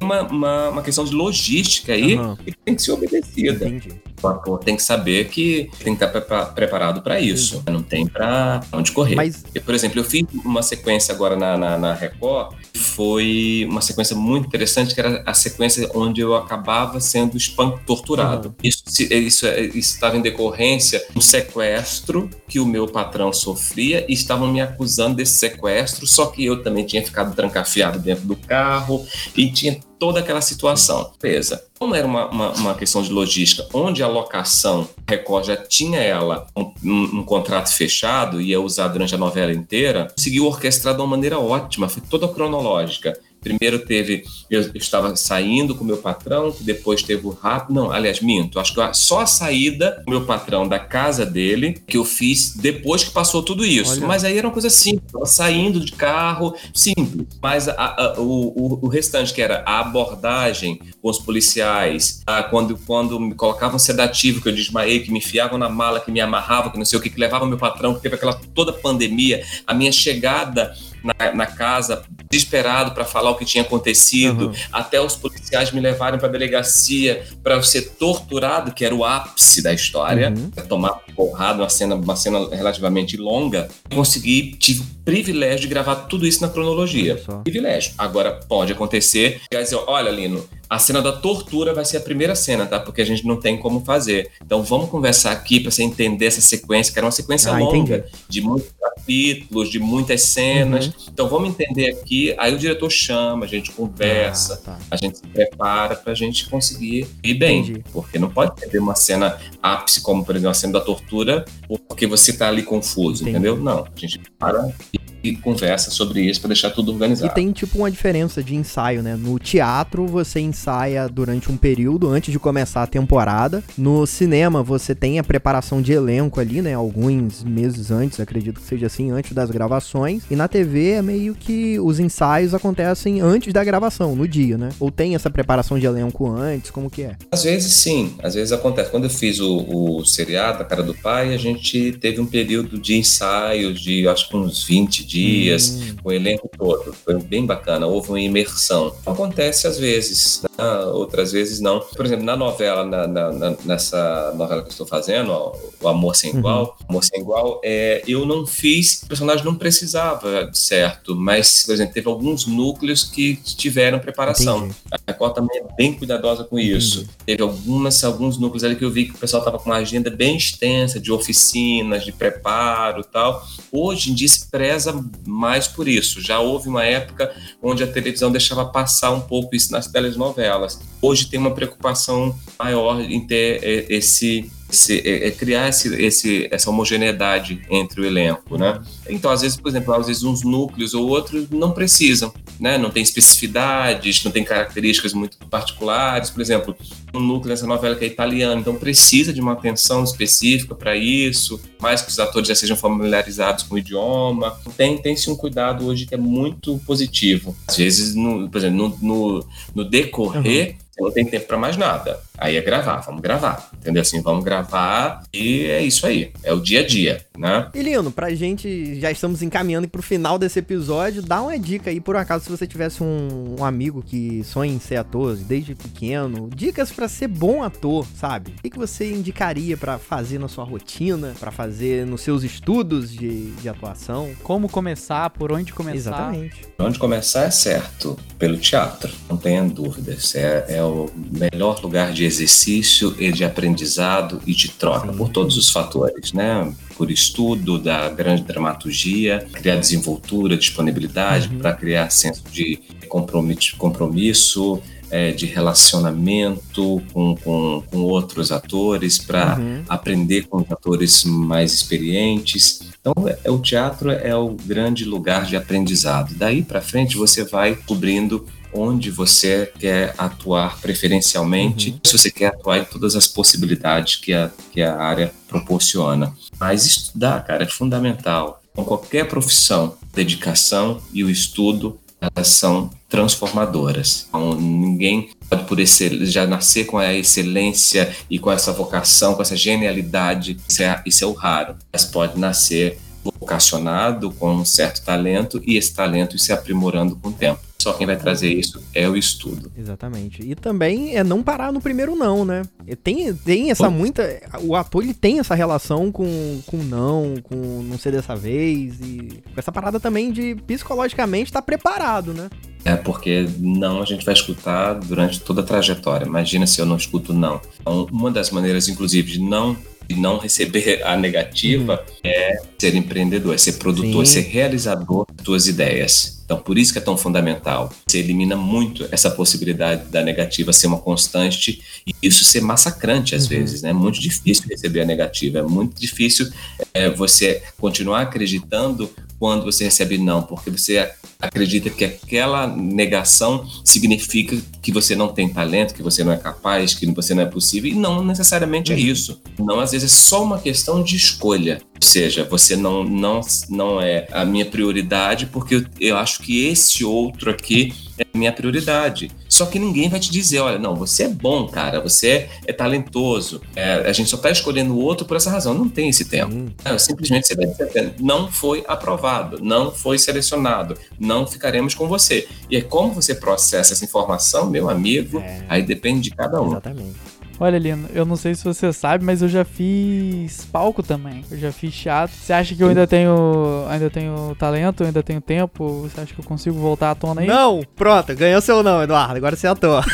uma, uma, uma questão de logística aí uhum. que tem que ser obedecida. Entendi. O ator tem que saber que tem que estar preparado para isso. Não tem para onde correr. Mas... Por exemplo, eu fiz uma sequência agora na, na, na Record, foi uma sequência muito interessante, que era a sequência onde eu acabava sendo espan torturado. Uhum. Isso, estava em decorrência de um sequestro que o meu patrão sofria e estavam me acusando desse sequestro, só que eu também tinha ficado trancafiado dentro do carro e tinha toda aquela situação. Beleza. Como era uma, uma, uma, questão de logística, onde a locação Record já tinha ela um, um, um, contrato fechado e ia usar durante a novela inteira, conseguiu orquestrar de uma maneira ótima, foi toda cronológica. Primeiro teve, eu, estava saindo com o meu patrão, que depois teve o rápido. Não, aliás, minto. Acho que só a saída do meu patrão da casa dele que eu fiz depois que passou tudo isso. Olha. Mas aí era uma coisa simples, saindo de carro, simples. Mas a, a, o, o, restante, que era a abordagem com os policiais, a, quando, quando me colocavam sedativo, que eu desmaiei, que me enfiavam na mala, que me amarravam, que não sei o que, que levava meu patrão, que teve aquela toda pandemia, a minha chegada na, na casa, desesperado para falar o que tinha acontecido, uhum. até os policiais me levarem para a delegacia para ser torturado, que era o ápice da história, uhum. tomar porrada, uma cena, uma cena relativamente longa. Consegui, tive o privilégio de gravar tudo isso na cronologia. Privilégio. Agora pode acontecer, quer dizer, olha, Lino, a cena da tortura vai ser a primeira cena, tá? Porque a gente não tem como fazer. Então vamos conversar aqui para você entender essa sequência, que era uma sequência ah, longa, entendi. de muitos capítulos, de muitas cenas. Uhum. Então vamos entender aqui. Aí o diretor chama, a gente conversa, ah, tá. a gente se prepara para a gente conseguir ir bem. Entendi. Porque não pode ter uma cena ápice, como por exemplo a cena da tortura, porque você tá ali confuso, entendi. entendeu? Não, a gente para e e conversa sobre isso para deixar tudo organizado. E tem tipo uma diferença de ensaio, né? No teatro você ensaia durante um período antes de começar a temporada. No cinema você tem a preparação de elenco ali, né? Alguns meses antes, acredito que seja assim, antes das gravações. E na TV é meio que os ensaios acontecem antes da gravação, no dia, né? Ou tem essa preparação de elenco antes, como que é? Às vezes sim, às vezes acontece. Quando eu fiz o, o seriado, A Cara do Pai, a gente teve um período de ensaios de acho que uns 20 dias, hum. o elenco todo. Foi bem bacana, houve uma imersão. Acontece às vezes, né? outras vezes não. Por exemplo, na novela, na, na, nessa novela que eu estou fazendo, ó, O Amor Sem uhum. Igual, Amor Sem Igual, é, eu não fiz, o personagem não precisava, certo, mas, por exemplo, teve alguns núcleos que tiveram preparação. Entendi. A Record também é bem cuidadosa com isso. Entendi. Teve algumas, alguns núcleos ali que eu vi que o pessoal estava com uma agenda bem extensa de oficinas, de preparo e tal. Hoje em dia se preza mais por isso. Já houve uma época onde a televisão deixava passar um pouco isso nas telenovelas. Hoje tem uma preocupação maior em ter é, esse esse, é, é criar esse, esse, essa homogeneidade entre o elenco, né? Então, às vezes, por exemplo, às vezes uns núcleos ou outros não precisam, né? Não tem especificidades, não tem características muito particulares. Por exemplo, um núcleo nessa novela que é italiano, então precisa de uma atenção específica para isso, mais que os atores já sejam familiarizados com o idioma. Tem, tem-se um cuidado hoje que é muito positivo. Às vezes, no, por exemplo, no, no, no decorrer, uhum. não tem tempo para mais nada. Aí é gravar, vamos gravar, entendeu? Assim, vamos gravar e é isso aí, é o dia a dia, né? E Lino, pra gente, já estamos encaminhando pro final desse episódio, dá uma dica aí, por acaso, se você tivesse um, um amigo que sonha em ser ator desde pequeno, dicas para ser bom ator, sabe? O que, que você indicaria para fazer na sua rotina, para fazer nos seus estudos de, de atuação? Como começar, por onde começar? Exatamente. Por onde começar é certo, pelo teatro, não tenha dúvidas, é, é o melhor lugar de exercício e de aprendizado e de troca, Sim. por todos os fatores, né? Por estudo da grande dramaturgia, criar desenvoltura, disponibilidade, uhum. para criar senso de compromisso, compromisso é, de relacionamento com, com, com outros atores, para uhum. aprender com atores mais experientes. Então, é, o teatro é o grande lugar de aprendizado. Daí para frente, você vai cobrindo onde você quer atuar preferencialmente, uhum. se você quer atuar em todas as possibilidades que a, que a área proporciona. Mas estudar, cara, é fundamental. Com qualquer profissão, dedicação e o estudo, elas são transformadoras. Então, ninguém pode por excel, já nascer com a excelência e com essa vocação, com essa genialidade. Isso é, isso é o raro. Mas pode nascer vocacionado com um certo talento e esse talento se aprimorando com o tempo. Só quem vai trazer isso é o estudo. Exatamente. E também é não parar no primeiro não, né? Tem, tem essa muita. O ator ele tem essa relação com, com não, com não ser dessa vez. E com essa parada também de psicologicamente estar tá preparado, né? É porque não a gente vai escutar durante toda a trajetória. Imagina se eu não escuto não. Então, uma das maneiras, inclusive, de não de não receber a negativa uhum. é ser empreendedor, é ser produtor, Sim. ser realizador das suas ideias. Então, por isso que é tão fundamental. Você elimina muito essa possibilidade da negativa ser uma constante e isso ser massacrante às uhum. vezes, né? É muito difícil receber a negativa, é muito difícil é, você continuar acreditando quando você recebe não, porque você acredita que aquela negação significa que você não tem talento, que você não é capaz, que você não é possível, e não necessariamente é uhum. isso. Não, às vezes é só uma questão de escolha. Ou seja, você não, não, não é a minha prioridade porque eu, eu acho que esse outro aqui é a minha prioridade. Só que ninguém vai te dizer, olha, não, você é bom, cara, você é, talentoso. É, a gente só está escolhendo o outro por essa razão. Não tem esse tempo. Hum. Simplesmente você vai dizer, não foi aprovado, não foi selecionado, não ficaremos com você. E é como você processa essa informação, meu amigo, é. aí depende de cada um. Exatamente. Olha, Lino, eu não sei se você sabe, mas eu já fiz palco também. Eu já fiz teatro. Você acha que eu ainda tenho, ainda tenho talento, ainda tenho tempo? Você acha que eu consigo voltar à tona aí? Não! Pronto, ganhou seu não, Eduardo. Agora você é ator.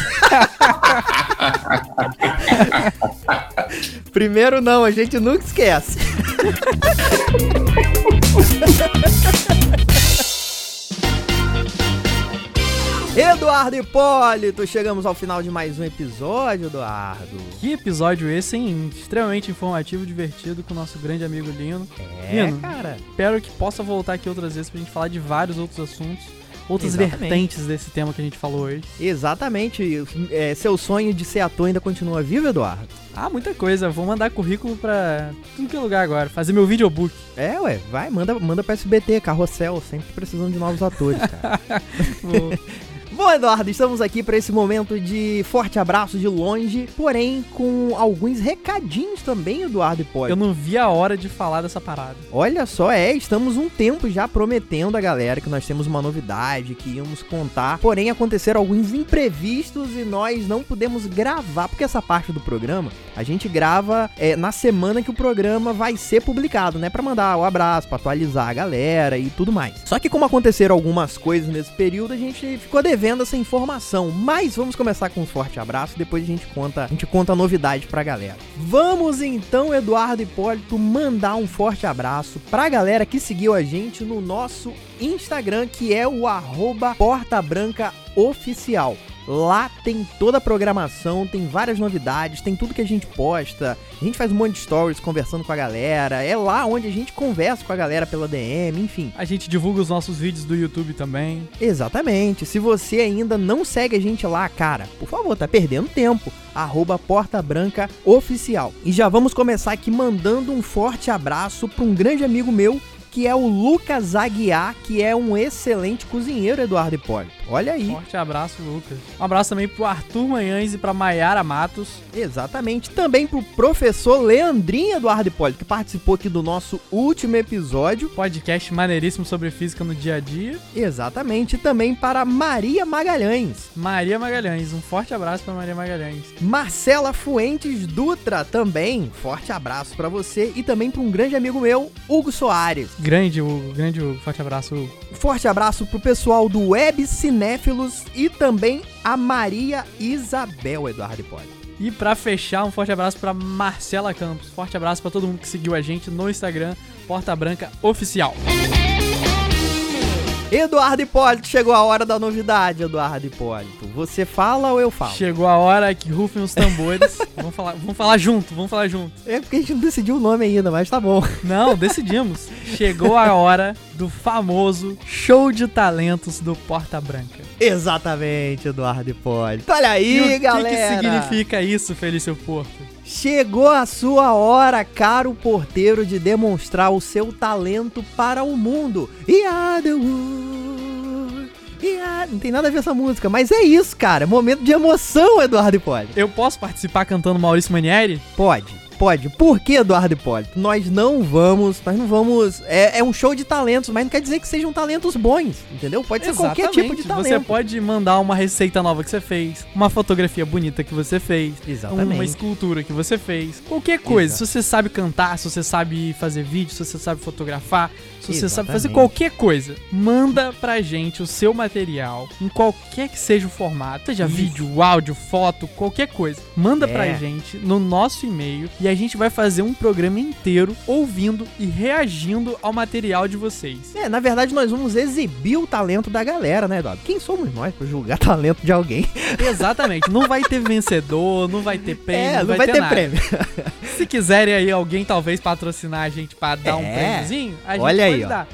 Primeiro não, a gente nunca esquece. Eduardo Hipólito, chegamos ao final de mais um episódio, Eduardo. Que episódio esse, hein? Extremamente informativo, divertido com o nosso grande amigo Lino. É, Lino, cara. Espero que possa voltar aqui outras vezes pra gente falar de vários outros assuntos, outras Exatamente. vertentes desse tema que a gente falou hoje. Exatamente. É, seu sonho de ser ator ainda continua vivo, Eduardo? Ah, muita coisa. Vou mandar currículo pra tudo que é lugar agora. Fazer meu videobook. É, ué, vai, manda, manda pra SBT, Carrossel, sempre precisando de novos atores, cara. Bom, Eduardo, estamos aqui para esse momento de forte abraço de longe, porém com alguns recadinhos também, Eduardo Eu Hipólito. não vi a hora de falar dessa parada. Olha só, é, estamos um tempo já prometendo a galera que nós temos uma novidade, que íamos contar, porém aconteceram alguns imprevistos e nós não pudemos gravar, porque essa parte do programa a gente grava é, na semana que o programa vai ser publicado, né, Pra mandar o abraço, pra atualizar a galera e tudo mais. Só que como aconteceram algumas coisas nesse período, a gente ficou devendo essa informação, mas vamos começar com um forte abraço, depois a gente conta, a gente conta a novidade pra galera. Vamos então, Eduardo Hipólito, mandar um forte abraço pra galera que seguiu a gente no nosso Instagram, que é o arroba Porta Branca Oficial. Lá tem toda a programação, tem várias novidades, tem tudo que a gente posta. A gente faz um monte de stories conversando com a galera. É lá onde a gente conversa com a galera pela DM, enfim. A gente divulga os nossos vídeos do YouTube também. Exatamente. Se você ainda não segue a gente lá, cara, por favor, tá perdendo tempo. Arroba Porta Branca Oficial. E já vamos começar aqui mandando um forte abraço para um grande amigo meu, que é o Lucas Aguiar, que é um excelente cozinheiro, Eduardo Hipólito. Olha aí. Forte abraço, Lucas. Um abraço também pro Arthur Manhães e pra Maiara Matos. Exatamente. Também pro professor Leandrinho Eduardo Hipólito, que participou aqui do nosso último episódio. Podcast maneiríssimo sobre física no dia a dia. Exatamente. E também para Maria Magalhães. Maria Magalhães. Um forte abraço pra Maria Magalhães. Marcela Fuentes Dutra também. Forte abraço pra você e também para um grande amigo meu, Hugo Soares. Grande Hugo, grande Hugo. Forte abraço, Hugo. Forte abraço pro pessoal do Web Cinéfilos e também a Maria Isabel Eduardo Hipólito. E pra fechar, um forte abraço pra Marcela Campos. Forte abraço pra todo mundo que seguiu a gente no Instagram, Porta Branca Oficial. Eduardo Hipólito, chegou a hora da novidade, Eduardo Hipólito. Você fala ou eu falo? Chegou a hora que rufem os tambores. vamos, falar, vamos falar junto, vamos falar junto. É porque a gente não decidiu o nome ainda, mas tá bom. Não, decidimos. Chegou a hora do famoso show de talentos do Porta Branca. Exatamente, Eduardo Hipólito. Olha aí, e o que galera. que significa isso, Felício Porto? Chegou a sua hora, caro porteiro, de demonstrar o seu talento para o mundo. E a the world, a- Não tem nada a ver essa música, mas é isso, cara. Momento de emoção, Eduardo Hipólito. Eu posso participar cantando Maurício Manieri? Pode, pode. Por que, Eduardo Hipólito? Nós não vamos, nós não vamos... É, é um show de talentos, mas não quer dizer que sejam talentos bons, entendeu? Pode ser qualquer tipo de talento. Você pode mandar uma receita nova que você fez, uma fotografia bonita que você fez, Exatamente. uma escultura que você fez, qualquer coisa. Exato. Se você sabe cantar, se você sabe fazer vídeo, se você sabe fotografar, se você sabe fazer Exatamente. qualquer coisa, manda pra gente o seu material, em qualquer que seja o formato, seja Isso. vídeo, áudio, foto, qualquer coisa. Manda pra É. gente no nosso e-mail e a gente vai fazer um programa inteiro ouvindo e reagindo ao material de vocês. É, na verdade nós vamos exibir o talento da galera, né, Eduardo? Quem somos nós pra julgar talento de alguém? Exatamente, não vai ter vencedor, não vai ter prêmio, é, não vai, ter, nada. prêmio. Se quiserem aí alguém talvez patrocinar a gente pra dar um É. prêmiozinho, a gente Olha pode aí, ó. dar.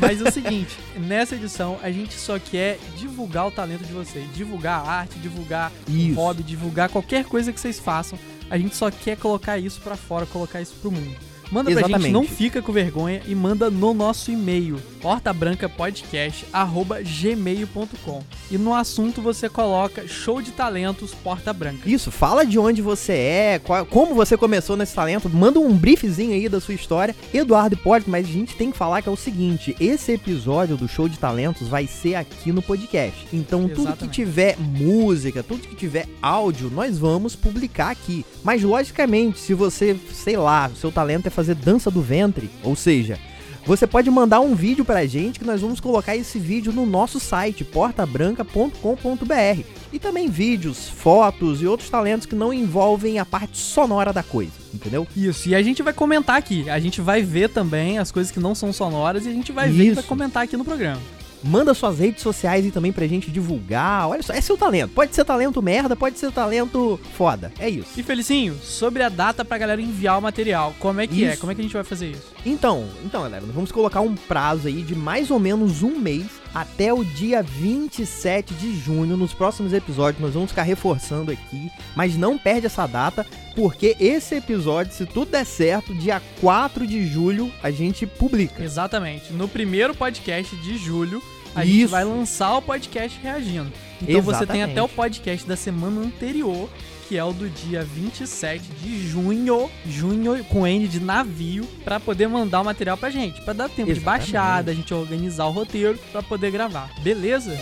Mas é o seguinte, nessa edição a gente só quer divulgar o talento de vocês, divulgar a arte, divulgar Isso. o hobby, divulgar qualquer coisa que vocês façam. A gente só quer colocar isso pra fora, colocar isso pro mundo. Manda pra gente, Exatamente. não fica com vergonha e manda no nosso e-mail, portabrancapodcast@gmail.com. E no assunto você coloca show de talentos Porta Branca. Isso, fala de onde você é, qual- como você começou nesse talento, manda um briefzinho aí da sua história, Eduardo Hipólito, mas a gente tem que falar que é o seguinte, esse episódio do Show de Talentos vai ser aqui no podcast. Então tudo que Exatamente. tiver música, tudo que tiver áudio, nós vamos publicar aqui. Mas logicamente, se você, sei lá, o seu talento é fazer dança do ventre, ou seja, você pode mandar um vídeo pra gente que nós vamos colocar esse vídeo no nosso site, portabranca.com.br. E também vídeos, fotos e outros talentos que não envolvem a parte sonora da coisa, entendeu? Isso, e a gente vai comentar aqui. A gente vai ver também as coisas que não são sonoras e a gente vai ver e vai Isso. comentar aqui no programa. Manda suas redes sociais e também pra gente divulgar. Olha só, é seu talento. Pode ser talento merda, pode ser talento foda. É isso. E Felicinho, sobre a data pra galera enviar o material, como é que é? Isso. Como é que a gente vai fazer isso? Então, então, galera, vamos colocar um prazo aí de mais ou menos um mês até o dia 27 de junho. Nos próximos episódios nós vamos ficar reforçando aqui, mas não perde essa data, porque esse episódio, se tudo der certo, dia 4 de julho a gente publica. Exatamente. No primeiro podcast de julho, a gente Isso. vai lançar o podcast reagindo. Então você tem Exatamente. até o podcast da semana anterior, que é o do dia 27 de junho, junho com N de navio, pra poder mandar o material pra gente, Pra dar tempo de Exatamente. baixar, da gente organizar o roteiro pra poder gravar. Beleza?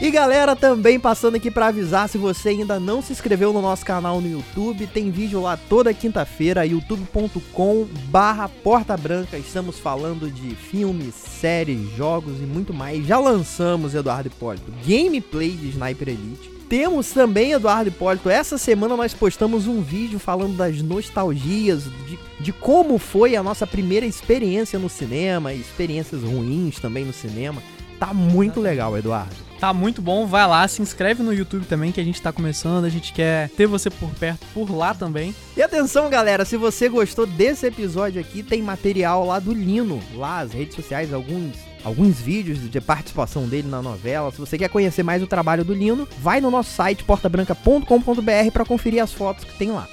E galera, também passando aqui pra avisar, se você ainda não se inscreveu no nosso canal no YouTube, tem vídeo lá toda quinta-feira, youtube.com barra Porta Branca. Estamos falando de filmes, séries, jogos e muito mais. Já lançamos, Eduardo Hipólito, gameplay de Sniper Elite. Temos também, Eduardo Hipólito, essa semana nós postamos um vídeo falando das nostalgias, de, de como foi a nossa primeira experiência no cinema, experiências ruins também no cinema. Tá muito legal, Eduardo. Tá muito bom, vai lá, se inscreve no YouTube também, que a gente tá começando, a gente quer ter você por perto, por lá também. E atenção, galera, se você gostou desse episódio aqui, tem material lá do Lino, lá as redes sociais, alguns alguns vídeos de participação dele na novela. Se você quer conhecer mais o trabalho do Lino, vai no nosso site portabranca.com.br para conferir as fotos que tem lá.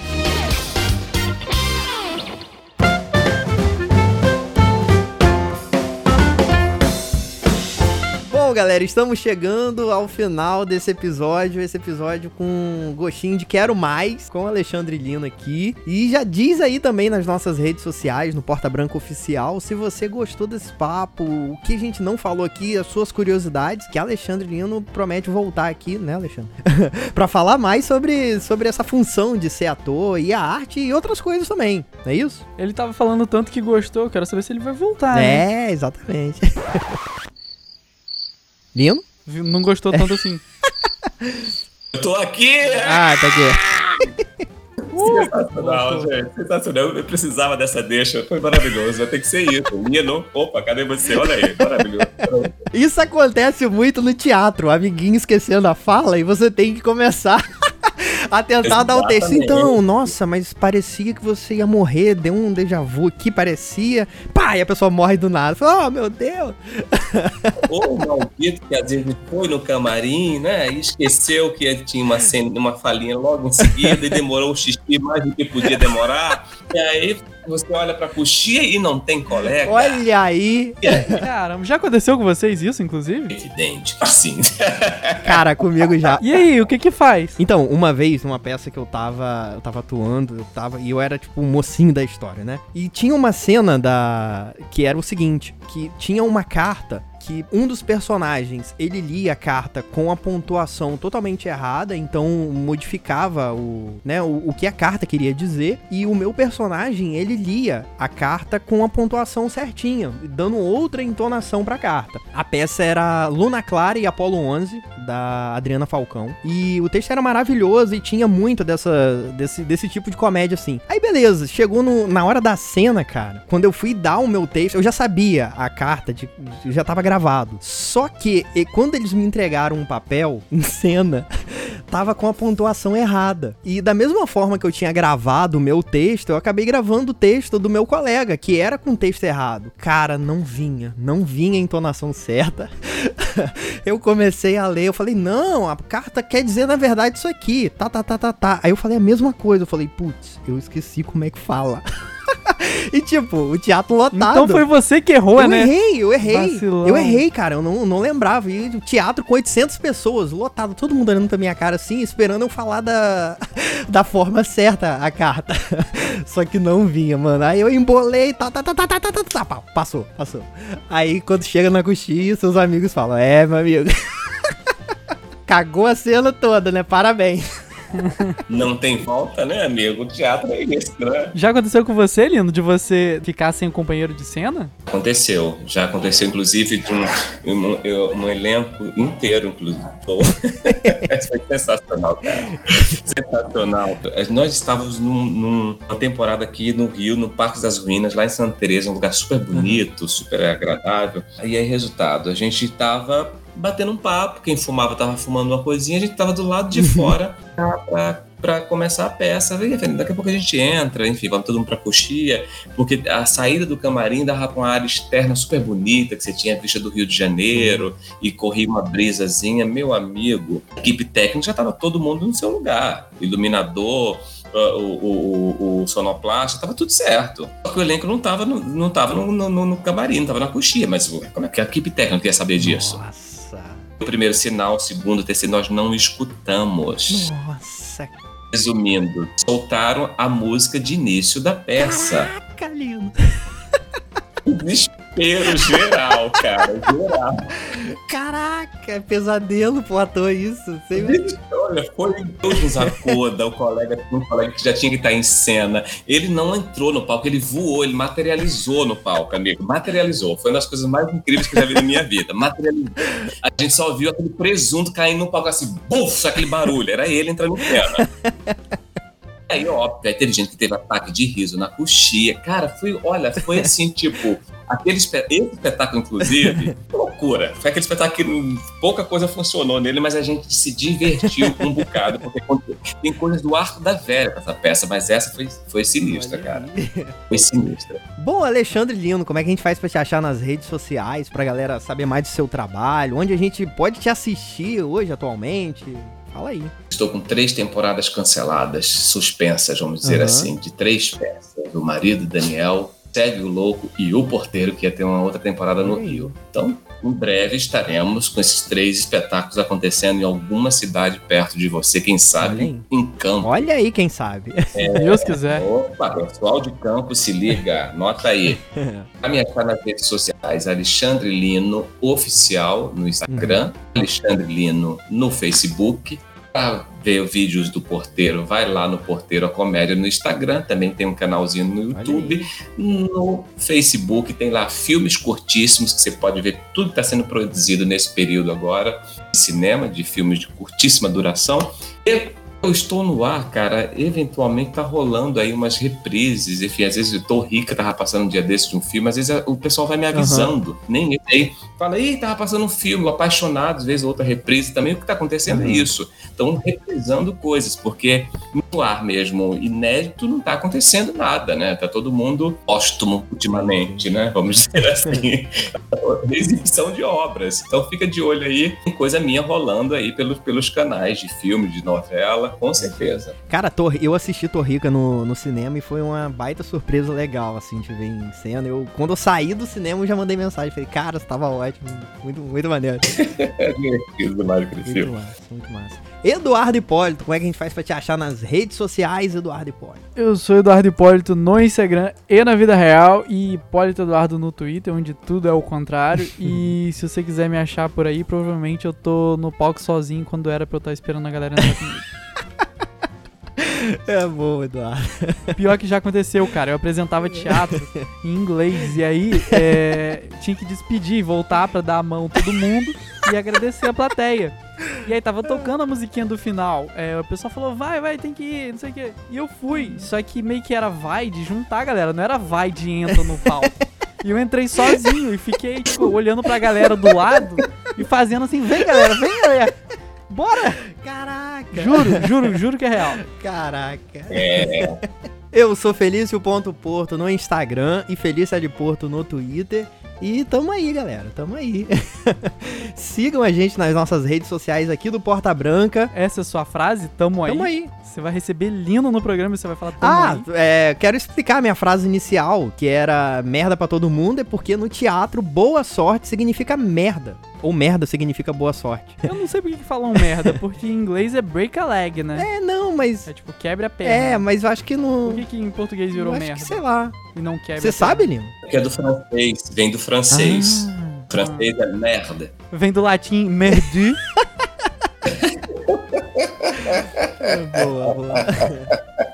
Bom, galera, estamos chegando ao final desse episódio. Esse episódio com um gostinho de quero mais com o Alexandre Lino aqui. E já diz aí também nas nossas redes sociais, no Porta Branca Oficial, se você gostou desse papo, o que a gente não falou aqui, as suas curiosidades, que Alexandre Lino promete voltar aqui, né, Alexandre? pra falar mais sobre, sobre essa função de ser ator e a arte e outras coisas também, não é isso? Ele tava falando tanto que gostou, quero saber se ele vai voltar, né? É, exatamente. Lino? Não gostou tanto assim. Eu tô aqui! Ah, tá aqui. Sensacional, gente. Sensacional. Eu precisava dessa deixa. Foi maravilhoso. Vai ter que ser isso. Nino, opa, cadê você? Olha aí. Maravilhoso. Isso acontece muito no teatro, o amiguinho esquecendo a fala e você tem que começar a tentar dar o texto. Então, nossa, mas parecia que você ia morrer, deu um déjà vu aqui, parecia. Pá, e a pessoa morre do nada. Fala, oh, meu Deus. Ou o maldito que às vezes foi no camarim, né? E esqueceu que tinha uma, cena, uma falinha logo em seguida e demorou o xixi mais do que podia demorar. E aí você olha pra coxia e não tem colega. Olha aí. Caramba, já aconteceu com vocês isso, inclusive? Evidente que sim. Cara, comigo já. E aí, o que que faz? Então, uma vez, numa peça que eu tava, eu tava atuando, eu tava, e eu era tipo o mocinho da história, né? E tinha uma cena da que era o seguinte, que tinha uma carta que um dos personagens, ele lia a carta com a pontuação totalmente errada, então modificava o, né, o, o que a carta queria dizer, e o meu personagem, ele lia a carta com a pontuação certinha, dando outra entonação pra carta. A peça era Luna Clara e Apolo 11, da Adriana Falcão, e o texto era maravilhoso e tinha muito dessa, desse, desse tipo de comédia assim. Aí beleza, chegou no- na hora da cena, cara, quando eu fui dar o meu texto, eu já sabia a carta, de, já tava gravado. Só que e, quando eles me entregaram um papel em cena, tava com a pontuação errada. E da mesma forma que eu tinha gravado o meu texto, eu acabei gravando o texto do meu colega, que era com texto errado. Cara, não vinha, não vinha a entonação certa. eu comecei a ler, eu falei, não, a carta quer dizer na verdade isso aqui, tá, tá, tá, tá, tá. Aí eu falei a mesma coisa, eu falei, putz, eu esqueci como é que fala. e tipo, o teatro lotado. Então foi você que errou, eu né? errei, eu errei. Vacilão. Eu errei, cara. Eu não, não lembrava. E o teatro com 800 pessoas, lotado. Todo mundo olhando pra minha cara assim, esperando eu falar da, da forma certa a carta. Só que não vinha, mano. Aí eu embolei, tá, tá, tá, tá, tá, tá, tá, tá, pá, passou, passou. Aí quando chega na coxinha, seus amigos falam: É, meu amigo. Cagou a cena toda, né? Parabéns. Não tem volta, né, amigo? O teatro é isso, né? Já aconteceu com você, Lindo, de você ficar sem um companheiro de cena? Aconteceu. Já aconteceu, inclusive, de um, um, um elenco inteiro, inclusive. Foi sensacional, cara. Sensacional. Nós estávamos num, numa temporada aqui no Rio, no Parque das Ruínas, lá em Santa Teresa, um lugar super bonito, super agradável. E aí, resultado, a gente estava batendo um papo, quem fumava estava fumando uma coisinha, a gente estava do lado de fora para começar a peça. Daqui a pouco a gente entra, enfim, vamos todo mundo para coxia, porque a saída do camarim dava para uma área externa super bonita, que você tinha a vista do Rio de Janeiro e corria uma brisazinha. Meu amigo, a equipe técnica já estava todo mundo no seu lugar, iluminador, o, o, o, o sonoplasta, tava tudo certo. Só que o elenco não tava no, não tava no, no, no camarim, não tava na coxia, mas como é que a equipe técnica quer saber disso? Nossa. O primeiro sinal, o segundo, o terceiro, nós não escutamos. Nossa. Resumindo, soltaram a música de início da peça. Caraca, lindo. Desespero geral, cara, geral. Caraca, pesadelo pro ator isso. Olha, foi Deus nos acuda, o colega, um colega que já tinha que estar em cena. Ele não entrou no palco, ele voou, ele materializou no palco, amigo. Materializou. Foi uma das coisas mais incríveis que eu já vi na minha vida. Materializou. A gente só viu aquele presunto caindo no palco assim, buf, aquele barulho. Era ele entrando em cena. Aí, óbvio, aí teve gente que teve ataque de riso na coxia. Cara, foi, olha, foi assim, tipo, aquele esse espetáculo, inclusive, loucura. Foi aquele espetáculo que pouca coisa funcionou nele, mas a gente se divertiu um bocado, porque tem coisas do arco da velha essa peça, mas essa foi, foi sinistra, cara. Foi sinistra. Bom, Alexandre Lino, como é que a gente faz pra te achar nas redes sociais, pra galera saber mais do seu trabalho, onde a gente pode te assistir hoje, atualmente? Fala aí. Estou com três temporadas canceladas, suspensas, vamos dizer uhum. assim, de três peças. O marido Daniel, Segue o Louco e O Porteiro, que ia ter uma outra temporada no Rio. Então, em breve estaremos com esses três espetáculos acontecendo em alguma cidade perto de você, quem sabe em campo. Olha aí, quem sabe. É, Se Deus quiser. Opa, pessoal de campo, se liga, nota aí. A minha achar nas redes sociais, Alexandre Lino Oficial no Instagram, uhum. Alexandre Lino no Facebook, para ver vídeos do Porteiro, vai lá no Porteiro a Comédia no Instagram, também tem um canalzinho no YouTube, no Facebook tem lá filmes curtíssimos que você pode ver tudo que está sendo produzido nesse período agora de cinema, de filmes de curtíssima duração. E eu estou no ar, cara, eventualmente tá rolando aí umas reprises, enfim, às vezes eu tô rica, tava passando um dia desse de um filme, às vezes o pessoal vai me avisando, uhum. nem sei, fala, ih, tava passando um filme, apaixonado, às vezes outra reprise também, o que tá acontecendo é uhum. é isso, estão reprisando coisas, porque no ar mesmo, inédito, não tá acontecendo nada, né, tá todo mundo póstumo ultimamente, né, vamos dizer assim, exibição de obras, então fica de olho aí, tem coisa minha rolando aí pelos, pelos canais de filme, de novela, com certeza. Cara, eu assisti Torrica no, no cinema e foi uma baita surpresa legal, assim, de ver em cena. Eu, quando eu saí do cinema, eu já mandei mensagem. Falei, cara, você tava ótimo. Muito, muito maneiro. é. Muito massa, muito massa. Eduardo Hipólito, como é que a gente faz pra te achar nas redes sociais, Eduardo Hipólito? Eu sou Eduardo Hipólito no Instagram e na vida real, e Hipólito Eduardo no Twitter, onde tudo é o contrário. e se você quiser me achar por aí, provavelmente eu tô no palco sozinho quando era pra eu estar esperando a galera entrar comigo. É bom, Eduardo. Pior que já aconteceu, cara. Eu apresentava teatro em inglês e aí é, tinha que despedir, voltar pra dar a mão todo mundo e agradecer a plateia. E aí tava tocando a musiquinha do final. É, o pessoal falou, vai, vai, tem que ir, não sei o quê. E eu fui. Só que meio que era vai de juntar, galera. Não era vai de entra no palco. E eu entrei sozinho e fiquei, tipo, olhando pra galera do lado e fazendo assim, vem galera, vem galera. Bora! Caraca! Juro, juro, juro que é real. Caraca. É. Eu sou Felício Ponto Porto no Instagram e Felícia de Porto no Twitter. E tamo aí, galera. Tamo aí. Sigam a gente nas nossas redes sociais aqui do Porta Branca. Essa é a sua frase? Tamo aí. Tamo aí. Você vai receber lindo no programa e você vai falar tamo ah, aí. É, quero explicar a minha frase inicial, que era merda para todo mundo, é porque no teatro boa sorte significa merda. Ou merda significa boa sorte. Eu não sei por que falam merda, porque em inglês é break a leg, né? É, não, mas. É tipo, quebra a perna. É, mas eu acho que no. Por que, que em português virou eu merda? Que, sei lá. E não quebra. Você sabe, Lino? Porque é do francês, vem do francês. Ah, francês é merda. Vem do latim merdu. boa, boa.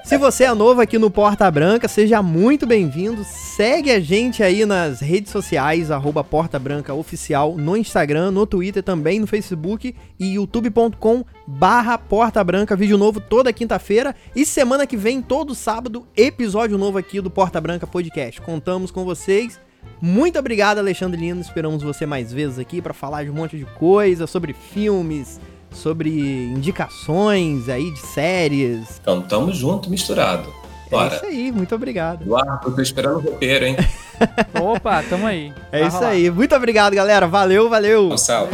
Se você é novo aqui no Porta Branca, seja muito bem-vindo. Segue a gente aí nas redes sociais, arroba Porta Branca Oficial, no Instagram, no Twitter, também no Facebook e youtube.com barra Porta Branca. Vídeo novo toda quinta-feira e semana que vem, todo sábado, episódio novo aqui do Porta Branca Podcast. Contamos com vocês. Muito obrigado, Alexandre Lino. Esperamos você mais vezes aqui para falar de um monte de coisa sobre filmes, sobre indicações aí de séries. Então, tamo junto, misturado. Bora. É isso aí, muito obrigado. Eduardo, tô esperando o roteiro, hein? Opa, tamo aí. É isso aí. Muito obrigado, galera. Valeu, valeu. Salve.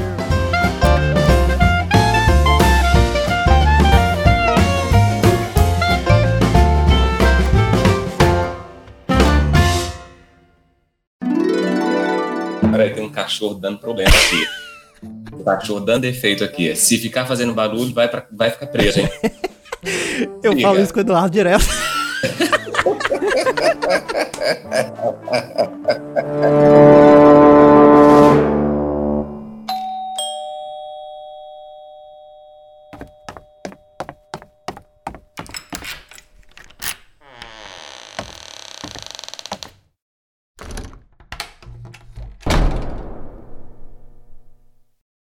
Peraí, tem um cachorro dando problema aqui. Cachorro dando efeito aqui. Se ficar fazendo barulho, vai, pra, vai ficar preso, hein? Eu Liga. falo isso com o Eduardo direto.